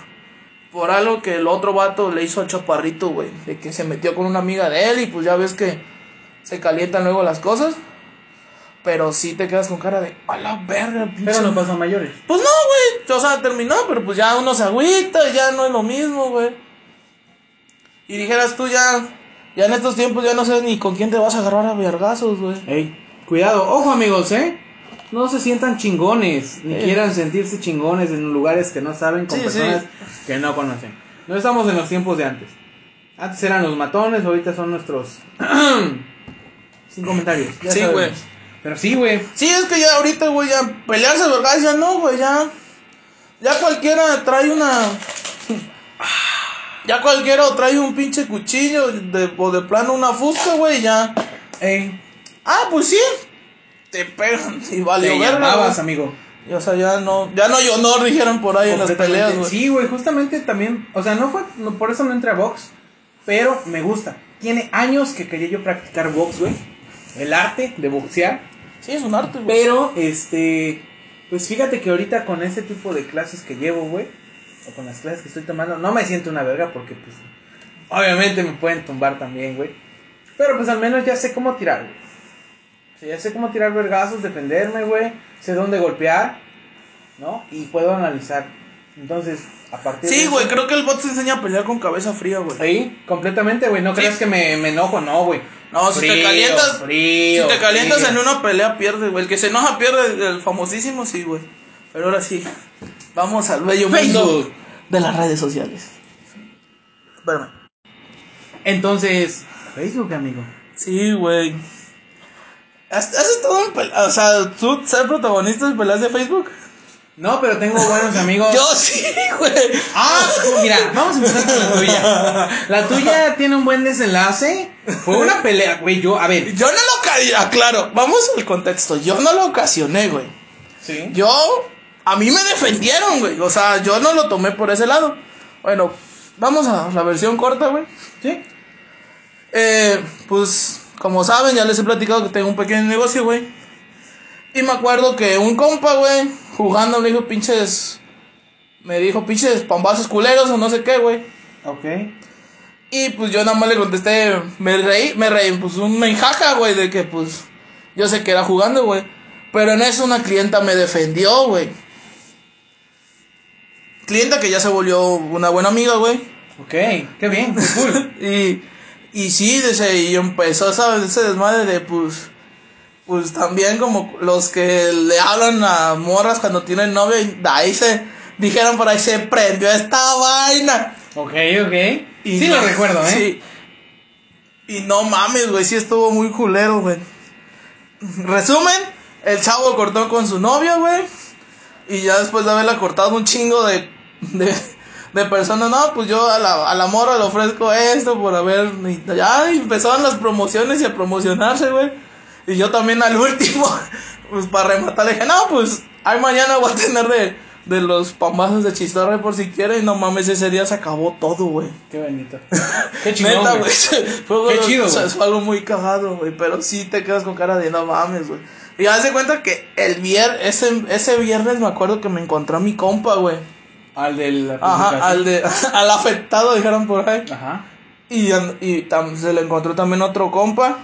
por algo que el otro vato le hizo al chaparrito, güey. De que se metió con una amiga de él y pues ya ves que se calientan luego las cosas. Pero sí te quedas con cara de, a la verga, pinche. Pero no pasó a mayores. Pues no, güey. O sea, terminó, pero pues ya uno se agüita, ya no es lo mismo, güey. Y dijeras tú ya, ya en estos tiempos ya no sabes ni con quién te vas a agarrar a vergazos, güey. Ey, cuidado, ojo amigos, ¿eh? No se sientan chingones, ni Sí. quieran sentirse chingones en lugares que no saben con Sí, personas sí. que no conocen. No estamos en los tiempos de antes. Antes eran los matones, ahorita son nuestros... Sin comentarios. ya Sí, güey. Pero sí, güey. Sí, es que ya ahorita, güey, ya pelearse vergas, ya no, güey, ya. Ya cualquiera trae una. Ya cualquiera trae un pinche cuchillo de, o de plano una fusca, güey, ya. Ey, Ah, pues sí. Te pegan y valió te verga, llamabas, amigo. Y, o sea, ya no, ya no yo no dijeron por ahí en las peleas, güey. Sí, güey, justamente también, o sea, no fue, no, por eso no entré a box, pero me gusta. Tiene años que quería yo practicar box, güey. El arte de boxear. Sí, es un arte, güey. Pero, este, pues fíjate que ahorita con este tipo de clases que llevo, güey, o con las clases que estoy tomando, no me siento una verga porque, pues, obviamente me pueden tumbar también, güey. Pero, pues, al menos ya sé cómo tirar, güey. Sea, ya sé cómo tirar vergazos, defenderme, güey. Sé dónde golpear, ¿no? Y puedo analizar. Entonces, a partir de Sí, güey, creo que el bot te enseña a pelear con cabeza fría, güey. Sí, completamente, güey. No Sí. creas que me, me enojo, no, güey. No, si te calientas, frío, si te calientas frío. en una pelea pierdes, güey. El que se enoja pierde, el famosísimo, sí, güey. Pero ahora sí, vamos al bello mundo Facebook. de las redes sociales. Espérame. Entonces, Facebook, amigo. Sí, güey. ¿Has, has estado en peleas? O sea, ¿tú ser protagonista de peleas de Facebook? No, pero tengo buenos amigos. Yo sí, güey. Ah, mira, vamos a empezar con la tuya. La tuya tiene un buen desenlace. Fue una pelea, güey. Yo, a ver. Yo no lo aclaro, vamos al contexto. Yo no lo ocasioné, güey. Sí. Yo, a mí me defendieron, güey. O sea, yo no lo tomé por ese lado. Bueno, vamos a la versión corta, güey. Sí. Eh, pues, como saben, ya les he platicado que tengo un pequeño negocio, güey. Y me acuerdo que un compa, güey, jugando me dijo pinches. Me dijo pinches pambazos culeros o no sé qué, güey. Ok. Y pues yo nada más le contesté, me reí, me reí, pues una enjaja, güey, de que pues yo sé que era jugando, güey. Pero en eso una clienta me defendió, güey. Clienta que ya se volvió una buena amiga, güey. Ok. Qué bien. Qué cool. Y, y sí, dice, y empezó, ¿sabes? Ese desmadre de pues, pues también como los que le hablan a morras cuando tienen novio y de ahí se, dijeron por ahí, se prendió esta vaina. ok, ok. Y sí no- lo recuerdo, ¿eh? Sí. Y no mames, güey, sí estuvo muy culero, güey. Resumen, el chavo cortó con su novia, güey. Y ya después de haberla cortado un chingo de, de, de personas, no, pues yo a la, a la morra le ofrezco esto por haber... ya empezaron las promociones y a promocionarse, güey. Y yo también al último, pues para rematar, le dije, no, pues, ay, mañana voy a tener de, de los pambazos de chistorre por si quieren. Y no mames, ese día se acabó todo, güey. Qué bonito. Qué chingón, Neta, güey. Fue, Qué chido, fue algo muy cagado, güey. Pero sí te quedas con cara de no mames, güey. Y haz de cuenta que el viernes, ese, ese viernes me acuerdo que me encontró a mi compa, güey. Al del. Ajá, al de, al afectado, dijeron por ahí. Ajá. Y, y tam- se le encontró también otro compa.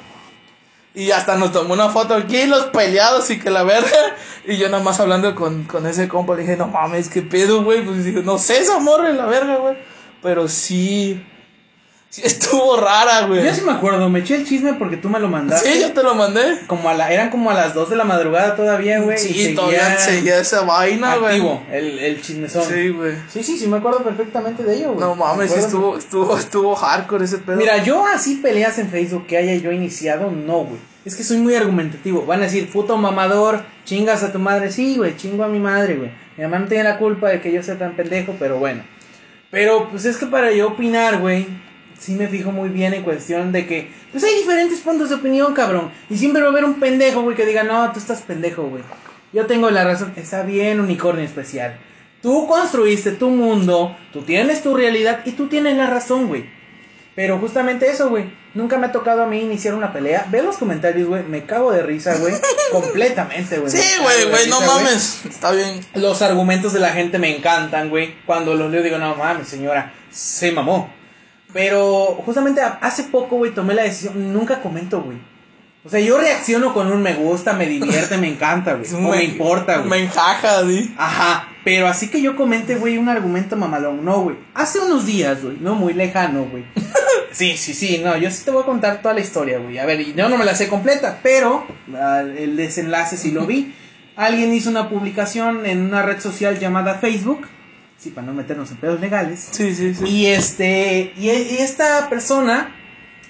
Y hasta nos tomó una foto aquí, los peleados y que la verga. Y yo nada más hablando con, con ese compa, le dije, no mames, qué pedo, güey. Pues digo, no sé esa morra la verga, güey. Pero sí, sí estuvo rara, güey. Yo sí me acuerdo, me eché el chisme porque tú me lo mandaste. Sí, yo te lo mandé. Como a la, eran como a las 2 de la madrugada todavía, güey. y Sí, seguía todavía seguía esa vaina, güey. activo el, el chismezón. Sí, güey. Sí, sí, sí, me acuerdo perfectamente de ello, güey. No mames, Me sí estuvo, estuvo, estuvo hardcore ese pedo. Mira, yo así peleas en Facebook que haya yo iniciado, no, güey. Es que soy muy argumentativo. Van a decir, puto mamador, chingas a tu madre. Sí, güey, chingo a mi madre, güey. Mi mamá no tiene la culpa de que yo sea tan pendejo, pero bueno. Pero, pues es que para yo opinar, güey, sí me fijo muy bien en cuestión de que, pues hay diferentes puntos de opinión, cabrón. Y siempre va a haber un pendejo, güey, que diga, no, tú estás pendejo, güey. Yo tengo la razón. Está bien, unicornio especial. Tú construiste tu mundo, tú tienes tu realidad y tú tienes la razón, güey. Pero justamente eso, güey. Nunca me ha tocado a mí iniciar una pelea. Ve los comentarios, güey. Me cago de risa, güey. Completamente, güey. Sí, güey, güey, no mames. Está bien. Los argumentos de la gente me encantan, güey. Cuando los leo digo, no mames, señora, se mamó. Pero justamente hace poco, güey, tomé la decisión. Nunca comento, güey. O sea, yo reacciono con un me gusta, me divierte, me encanta, güey. O me importa, güey. Me encaja, sí. Ajá, pero así que yo comente, güey, un argumento mamalón. No, güey. Hace unos días, güey, no muy lejano, güey. sí, sí, sí, no, yo sí te voy a contar toda la historia, güey. A ver, yo no me la sé completa, pero el desenlace sí lo vi. Alguien hizo una publicación en una red social llamada Facebook. Sí, para no meternos en pedos legales. Sí, sí, sí. Y este, y, y esta persona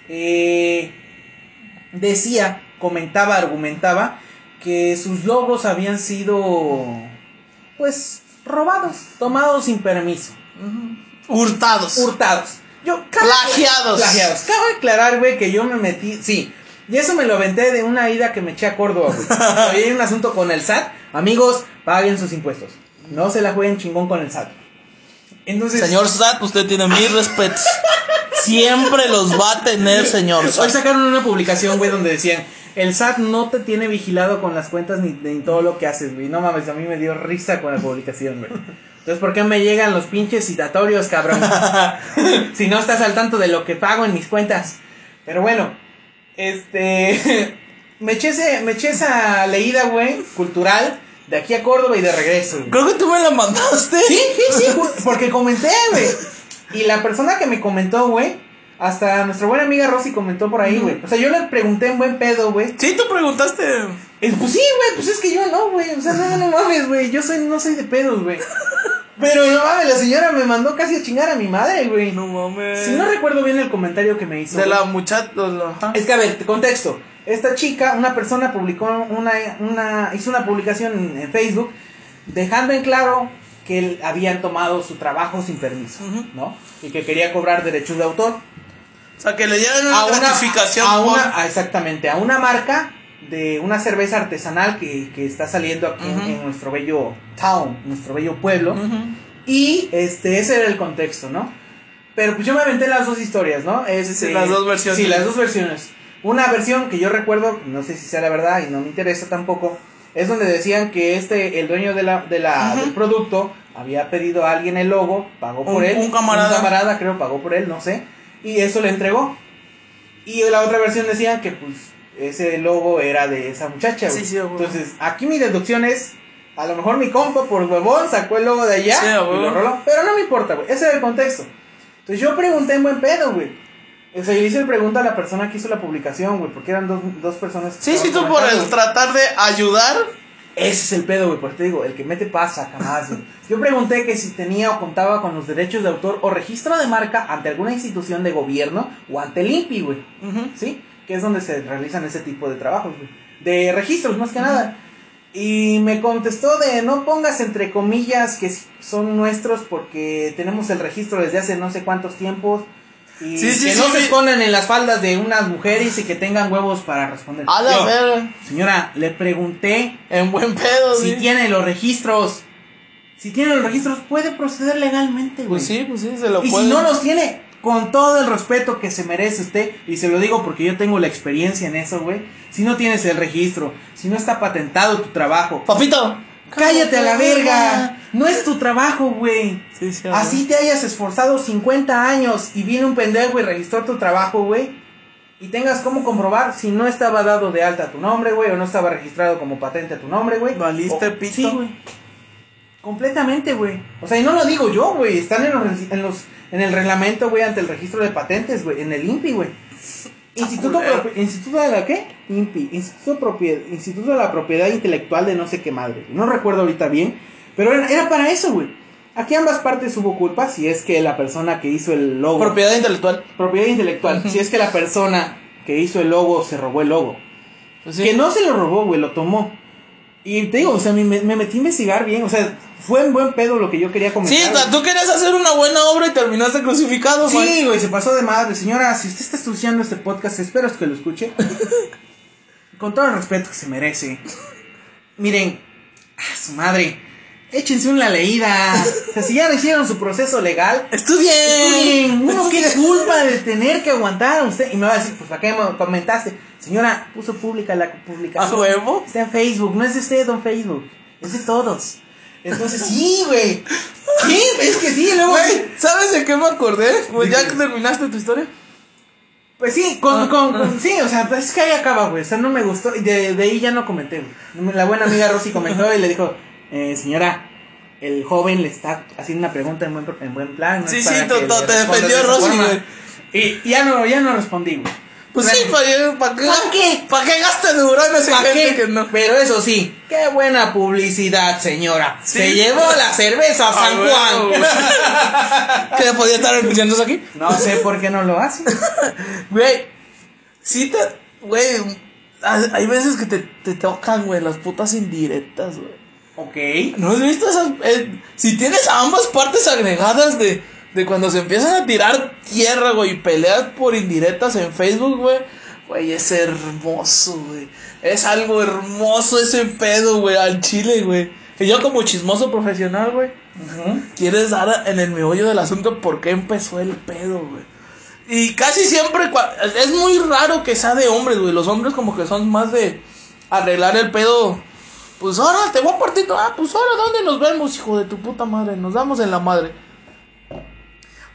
eh, decía, comentaba, argumentaba que sus logos habían sido, pues, robados, tomados sin permiso, Hurtados. hurtados. Yo, Plagiados. Plagiados. Cabe aclarar, güey, que yo me metí, sí. Y eso me lo aventé de una ida que me eché a Córdoba, güey. Hay un asunto con el SAT. Amigos, paguen sus impuestos. No se la jueguen chingón con el SAT. Entonces, Señor Sat, usted tiene mis respetos. Siempre los va a tener, señor Hoy Sat. sacaron una publicación, güey, donde decían, el SAT no te tiene vigilado con las cuentas ni ni todo lo que haces, güey. No mames, a mí me dio risa con la publicación, güey. Entonces, ¿por qué me llegan los pinches citatorios, cabrón? si no estás al tanto de lo que pago en mis cuentas. Pero bueno, este... me, eché ese- me eché esa leída, güey, cultural, de aquí a Córdoba y de regreso, güey. Creo que tú me la mandaste. Sí, sí, sí, porque comenté, güey. Y la persona que me comentó, güey, hasta nuestra buena amiga Rosy comentó por ahí, güey. O sea, yo le pregunté en buen pedo, güey. Sí, tú preguntaste. Eh, Pues sí, güey, pues es que yo no, güey. O sea, no, no mames, güey. Yo soy, no soy de pedos, güey. Pero no mames, la señora me mandó casi a chingar a mi madre, güey. No mames. Si no recuerdo bien el comentario que me hizo. De la muchacha. ajá. Es que a ver, te contexto. Esta chica, una persona publicó una, una hizo una publicación en, Facebook dejando en claro que él habían tomado su trabajo sin permiso. ¿no? Y que quería cobrar derechos de autor O sea, que le dieran una gratificación. a por- una a- exactamente a una marca de una cerveza artesanal que, que está saliendo aquí en- Ujú. en, nuestro bello town, nuestro bello pueblo. Y este, ese era el contexto, ¿no? Pero pues yo me aventé las dos historias, ¿no? Este, sí, las dos versiones. Sí, las dos versiones. Una versión que yo recuerdo, no sé si sea la verdad y no me interesa tampoco, es donde decían que este, el dueño de la, de la, del producto, había pedido a alguien el logo, pagó por Un- él. un camarada. Un camarada, creo, pagó por él, no sé. Y eso le entregó. Y la otra versión decían que pues ese logo era de esa muchacha, güey. Sí, sí. Entonces, aquí mi deducción es, a lo mejor mi compa por huevón sacó el logo de allá Sí, y lo roló. Pero no me importa, güey. Ese era el contexto. Entonces yo pregunté en buen pedo, güey. O sea, yo hice el pregunta a la persona que hizo la publicación, güey, porque eran dos, dos personas. que Sí, sí, tú por el tratar de ayudar. Ese es el pedo, güey, porque te digo, el que mete pasa, jamás, güey. Yo pregunté que si tenía o contaba con los derechos de autor o registro de marca ante alguna institución de gobierno o ante el INPI, güey. ¿Sí? Que es donde se realizan ese tipo de trabajos, güey. De registros, más que nada. Y me contestó de no pongas entre comillas que son nuestros porque tenemos el registro desde hace no sé cuántos tiempos. Y Sí, sí, que sí, no se escondan en las faldas de unas mujeres y que tengan huevos para responder. A la verga. Señora, le pregunté En buen pedo, si tiene los registros. Si tiene los registros, puede proceder legalmente, güey. Pues sí, pues sí, se lo Y puede. si no los tiene, con todo el respeto que se merece usted, y se lo digo porque yo tengo la experiencia en eso, güey. Si no tienes el registro, si no está patentado tu trabajo, Papito. cállate a la verga. No es tu trabajo, güey. Sí, sí, Así te hayas esforzado 50 años y viene un pendejo y registró tu trabajo, güey. Y tengas cómo comprobar si no estaba dado de alta tu nombre, güey, o no estaba registrado como patente a tu nombre, güey. Valiste O- pito. Sí, güey. Completamente, güey. O sea, y no lo digo yo, güey. Están en los, en los en el reglamento, güey, ante el registro de patentes, güey, en el INPI, güey. Instituto, Instituto de la qué? INPI, Instituto, Instituto de la Propiedad Intelectual de no sé qué madre. No recuerdo ahorita bien, pero era, era para eso, güey. Aquí ambas partes hubo culpa, si es que la persona que hizo el logo... Propiedad intelectual. propiedad intelectual. Si es que la persona que hizo el logo se robó el logo. Pues sí. Que no se lo robó, güey, lo tomó. Y te digo, o sea, me, me metí a investigar bien, o sea, fue en buen pedo lo que yo quería comentar. Sí, güey. tú querías hacer una buena obra y terminaste crucificado, güey. Sí, güey, se pasó de madre. Señora, si usted está escuchando este podcast, espero que lo escuche. Con todo el respeto que se merece. Miren, a su madre, échense una leída. O sea, si ya hicieron su proceso legal, Estudien. estudien. Uno qué culpa de tener que aguantar a usted. Y me va a decir, pues, ¿para qué me comentaste? Señora, puso pública la ¿A publicación. huevo? Está en Facebook, no es de usted, don Facebook, es de todos. Entonces, sí, güey. Sí, es que sí, luego. Güey, ¿sabes de qué me acordé? Pues ya que terminaste tu historia. Pues sí, con, Ah, con, ah. con- sí, o sea, pues es que ahí acaba, güey. O sea, no me gustó. Y de, de ahí ya no comenté, güey. La buena amiga Rosy comentó y le dijo, eh, señora, el joven le está haciendo una pregunta en buen, en buen plan. no Sí, sí, te defendió Rosy, forma". güey. Y ya no, ya no respondí, güey. Pues Bueno, sí, ¿para ¿para qué? ¿Pa' qué? ¿Para qué gaste neuronas en ¿pa' gente qué? que no? Pero eso sí, qué buena publicidad, señora. Sí. Se llevó la cerveza a San Juan. ¿Qué podía estar anunciándose aquí? No sé por qué no lo hace. Güey, sí te. Güey, hay veces que te, te tocan, güey, las putas indirectas, güey. Ok. ¿No has visto esas? eh, si tienes ambas partes agregadas de, de cuando se empiezan a tirar tierra, güey, y peleas por indirectas en Facebook, güey. Güey, es hermoso, güey. Es algo hermoso ese pedo, güey, al chile, güey. Que yo como chismoso profesional, güey, quieres dar en el meollo del asunto por qué empezó el pedo, güey. Y casi siempre, es muy raro que sea de hombres, güey. Los hombres como que son más de arreglar el pedo. Pues ahora te voy a partir. Ah, pues ahora, ¿dónde nos vemos, hijo de tu puta madre? Nos damos en la madre.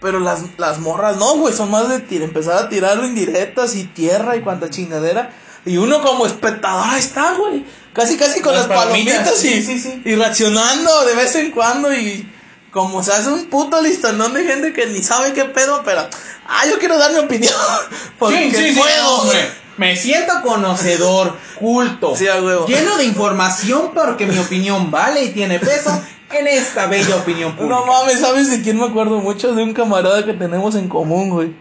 Pero las, las morras no, güey, son más de tir- empezar a tirar indirectas y tierra y cuanta chingadera. Y uno como espectador, ahí está, güey. Casi, casi con Las las, palomitas, palomitas, y, sí, sí, sí. y reaccionando de vez en cuando. Y como se hace un puto listonón de gente que ni sabe qué pedo, pero. Ah, yo quiero dar mi opinión. Porque Sí, puedo, hombre. Me siento conocedor, culto, Sí, lleno de información porque mi opinión vale y tiene peso en esta bella opinión pública. No mames, ¿sabes de quién me acuerdo mucho? De un camarada que tenemos en común, güey.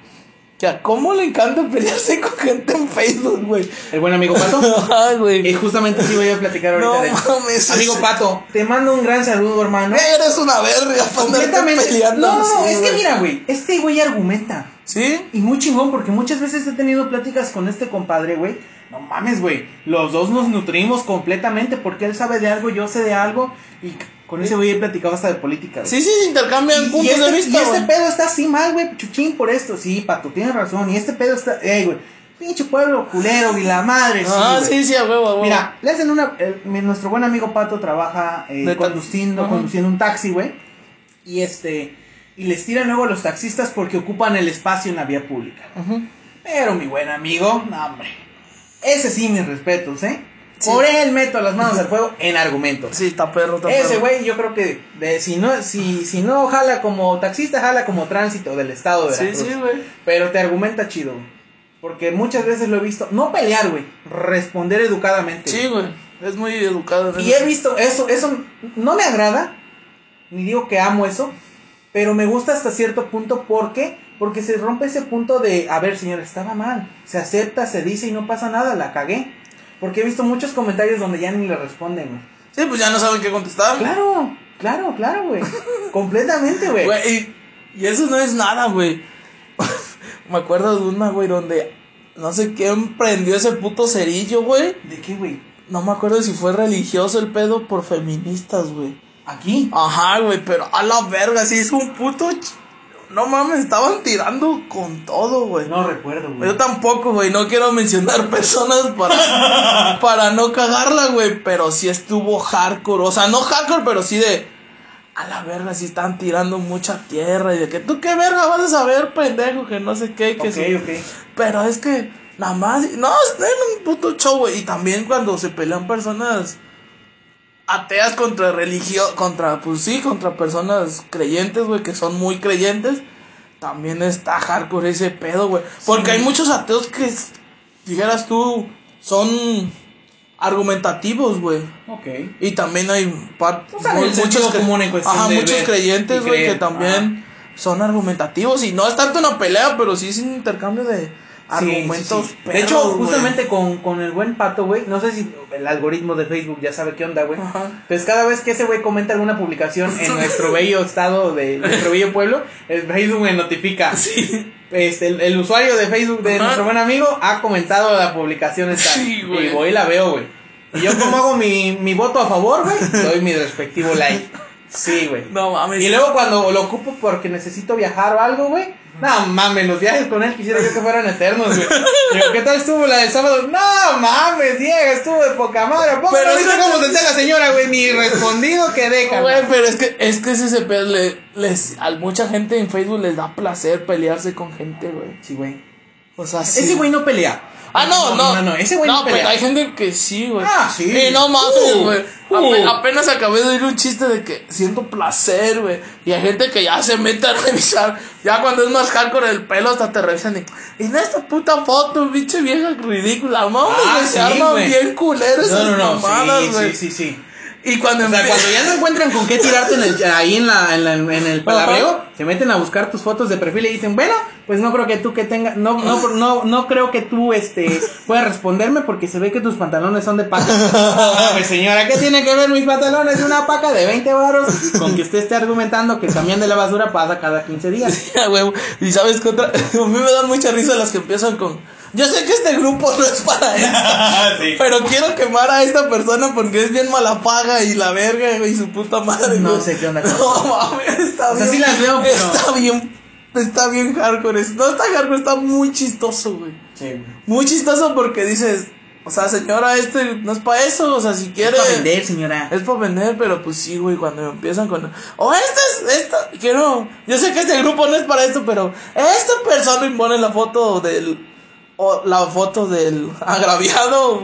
Que a cómo le encanta pelearse con gente en Facebook, güey. El buen amigo Pato. Ay, güey. Y justamente sí voy a platicar ahorita No de mames. Amigo Pato, te mando un gran saludo, hermano. Eres una verga Completamente. peleando No, así, es que mira, güey, este güey argumenta. ¿Sí? Y muy chingón, porque muchas veces he tenido pláticas con este compadre, güey. No mames, güey. Los dos nos nutrimos completamente porque él sabe de algo, yo sé de algo. Y con ese güey he platicado hasta de política. güey. Sí, sí, intercambian Y, y puntos este, de y vista, este güey. pedo está así mal, güey. Chuchín por esto. Sí, pato, tienes razón. Y este pedo está. Ey, güey. Pinche pueblo culero y la madre. Ah, sí, sí, a huevo, a huevo. Mira, le hacen una. mi- nuestro buen amigo Pato trabaja eh, conduciendo, conduciendo un taxi, güey. Y este. Y les tiran luego a los taxistas porque ocupan el espacio en la vía pública. Ujú. Pero mi buen amigo, no, hombre. Ese sí, mis respetos, ¿eh? Sí. Por él meto las manos al fuego en argumentos. Sí, está perro, está Ese güey, yo creo que de, si no si, si no jala como taxista, jala como tránsito del estado de Sí, Veracruz. sí, güey. Pero te argumenta chido. Porque muchas veces lo he visto, no pelear, güey, responder educadamente. Sí, güey. Es muy educado. Y eso. he visto eso, eso no me agrada, ni digo que amo eso, pero me gusta hasta cierto punto porque porque se rompe ese punto de, a ver, señor, estaba mal, se acepta, se dice y no pasa nada, la cagué. Porque he visto muchos comentarios donde ya ni le responden, güey. Sí, pues ya no saben qué contestar. Claro, claro, claro, güey. Completamente, güey. Güey, y, y eso no es nada, güey. Me acuerdo de una, güey, donde no sé quién prendió ese puto cerillo, güey. ¿De qué, güey? No me acuerdo si fue religioso el pedo por feministas, güey. Aquí. Ajá, güey, pero a la verga, sí es un puto. No mames, estaban tirando con todo, güey. No recuerdo, güey. Yo tampoco, güey, no quiero mencionar personas para, para no cagarla, güey, pero sí estuvo hardcore, o sea, no hardcore, pero sí de, a la verga, sí están tirando mucha tierra y de que tú qué verga vas a saber, pendejo, que no sé qué, que Ok, sí. ok. Pero es que, nada más, no, es un puto show, güey, y también cuando se pelean personas ateas contra religión, contra, pues sí, contra personas creyentes, güey, que son muy creyentes, también está hardcore ese pedo, güey. Porque hay muchos ateos que, dijeras tú, son argumentativos, güey. Ok. Y también hay O sea, cre- común en cuestión ajá, de muchos ver creyentes, güey, que también son argumentativos. Y no es tanto una pelea, pero sí es un intercambio de argumentos. Sí, sí, sí. perros, de hecho, justamente con, con el buen pato, güey, no sé si el algoritmo de Facebook ya sabe qué onda, güey. Pues cada vez que ese güey comenta alguna publicación en nuestro bello estado de nuestro bello pueblo, el Facebook me notifica. Sí. Este, el, el usuario de Facebook de Ajá. nuestro buen amigo ha comentado la publicación esta. Sí, güey. Y voy y la veo, güey. Y yo como hago mi, mi voto a favor, güey, doy mi respectivo like. Sí, güey. No mames. Y luego cuando lo ocupo porque necesito viajar o algo, güey. No mames, los viajes con él quisiera yo que fueran eternos, güey. Digo, ¿qué tal estuvo la del sábado? No mames, Diego, estuvo de poca madre. ¿Poco Pero no que- cómo senté la señora, güey? Ni respondido que deja. Güey, pero es que, es que ese ese pedo le, les, a mucha gente en Facebook les da placer pelearse con gente, güey. Sí, güey. O sea, sí. Ese güey no pelea. Ah, no, no. No, no, ese güey no, pero pelea. hay gente que sí, güey. Ah, sí. Y no mames, Uh, güey. uh. Ape- apenas acabé de oír un chiste de que siento placer, güey. Y hay gente que ya se mete a revisar. Ya cuando es más hardcore el pelo, hasta te revisan. Y, en esta puta foto, pinche vieja ridícula. Mames, Ah, güey, sí, se arman güey. bien culeros No, esas no, no. mamadas, Sí, güey. sí, sí, sí. Y cuando O sea, cuando ya no encuentran con qué tirarte en el, ahí en, la, en, la- en el palabreo, se meten a buscar tus fotos de perfil y dicen, bueno, pues no creo que tú que tenga, no, no, no, no creo que tú, este, puedas responderme porque se ve que tus pantalones son de paca. pues señora, ¿qué tiene que ver mis pantalones de una paca de 20 varos con que usted esté argumentando que el camión de la basura pasa cada 15 días? Y sabes que otra, a mí me dan mucha risa las que empiezan con, yo sé que este grupo no es para esto, Sí. pero quiero quemar a esta persona porque es bien mala paga y la verga y su puta madre. No sé qué onda No mames, está O sea, bien. sí las veo, Está bien, está bien hardcore. No está hardcore, está muy chistoso, güey. Sí, Muy chistoso porque dices, o sea, señora, este no es para eso, o sea, si quiere. Es para vender, señora. Es para vender, pero pues sí, güey, cuando empiezan con... O esta es, esta, quiero... Yo sé que este grupo no es para esto, pero esta persona impone la foto del... O la foto del agraviado.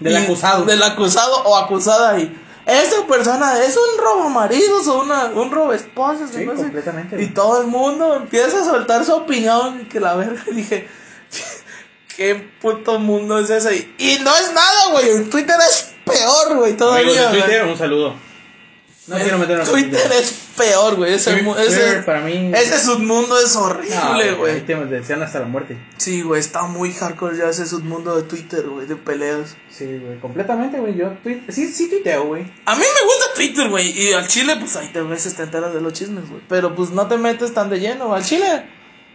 Del y- acusado. Del acusado o acusada y... Esta persona es un robo maridos o una, un robo esposas. Sí, completamente. Y todo el mundo empieza a soltar su opinión y que la verga dije... ¿Qué puto mundo es ese? Y, y no es nada, güey. En Twitter es peor, güey. Todavía. Amigos de güey. Twitter, un saludo. No quiero meternos en Twitter es peor, güey. Ese, Twitter, ese, para mí- ese submundo es No, horrible, Ahí güey. te desean hasta la muerte. Sí, güey, está muy hardcore ya ese submundo de Twitter, güey, de peleas. Sí, güey, completamente, güey. Yo tui- sí, sí tuiteo, güey. A mí me gusta Twitter, güey. Y al chile, pues ahí te ves, te enteras de los chismes, güey. Pero pues no te metes tan de lleno, al chile.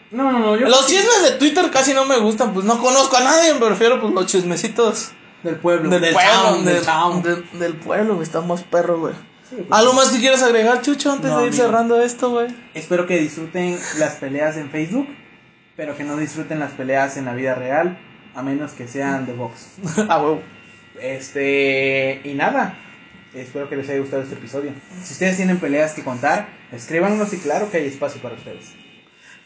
No, no, no, yo Los chismes de Twitter casi no me gustan, pues no conozco a nadie, prefiero pues los chismecitos del pueblo, del, pueblo, town, del, del town. del- del pueblo, güey. Estamos perros, güey. Sí, ¿Algo más que quieras agregar, Chucho, antes No, de ir amigo. cerrando esto, güey? Espero que disfruten las peleas en Facebook, pero que no disfruten las peleas en la vida real, a menos que sean de box. ah, huevo. Este, y nada. Espero que les haya gustado este episodio. Si ustedes tienen peleas que contar, escríbanos y claro que hay espacio para ustedes.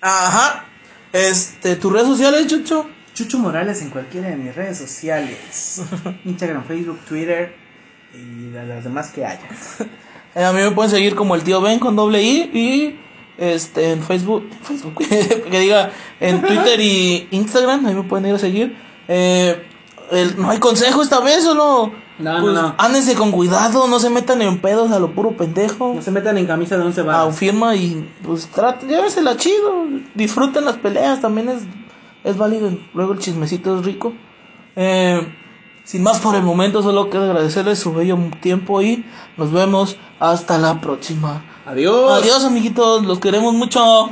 Ajá. Este, tus redes sociales, Chucho. Chucho Morales en cualquiera de mis redes sociales. Instagram, Facebook, Twitter y de las demás que haya. Eh, a mí me pueden seguir como el tío Ben con doble I y este en Facebook, Facebook que diga en Twitter y Instagram, ahí me pueden ir a seguir. Eh, el- no hay consejo esta vez, solo No, pues, no, no. ándense con cuidado, no se metan en pedos a lo puro pendejo. No se metan en camisa de once Ah, varas. firma y pues traten, llévensela chido, disfruten las peleas, también es, es válido, luego el chismecito es rico. Eh, sin más por el momento, solo quiero agradecerles su bello tiempo y nos vemos hasta la próxima. Adiós. Adiós amiguitos, los queremos mucho.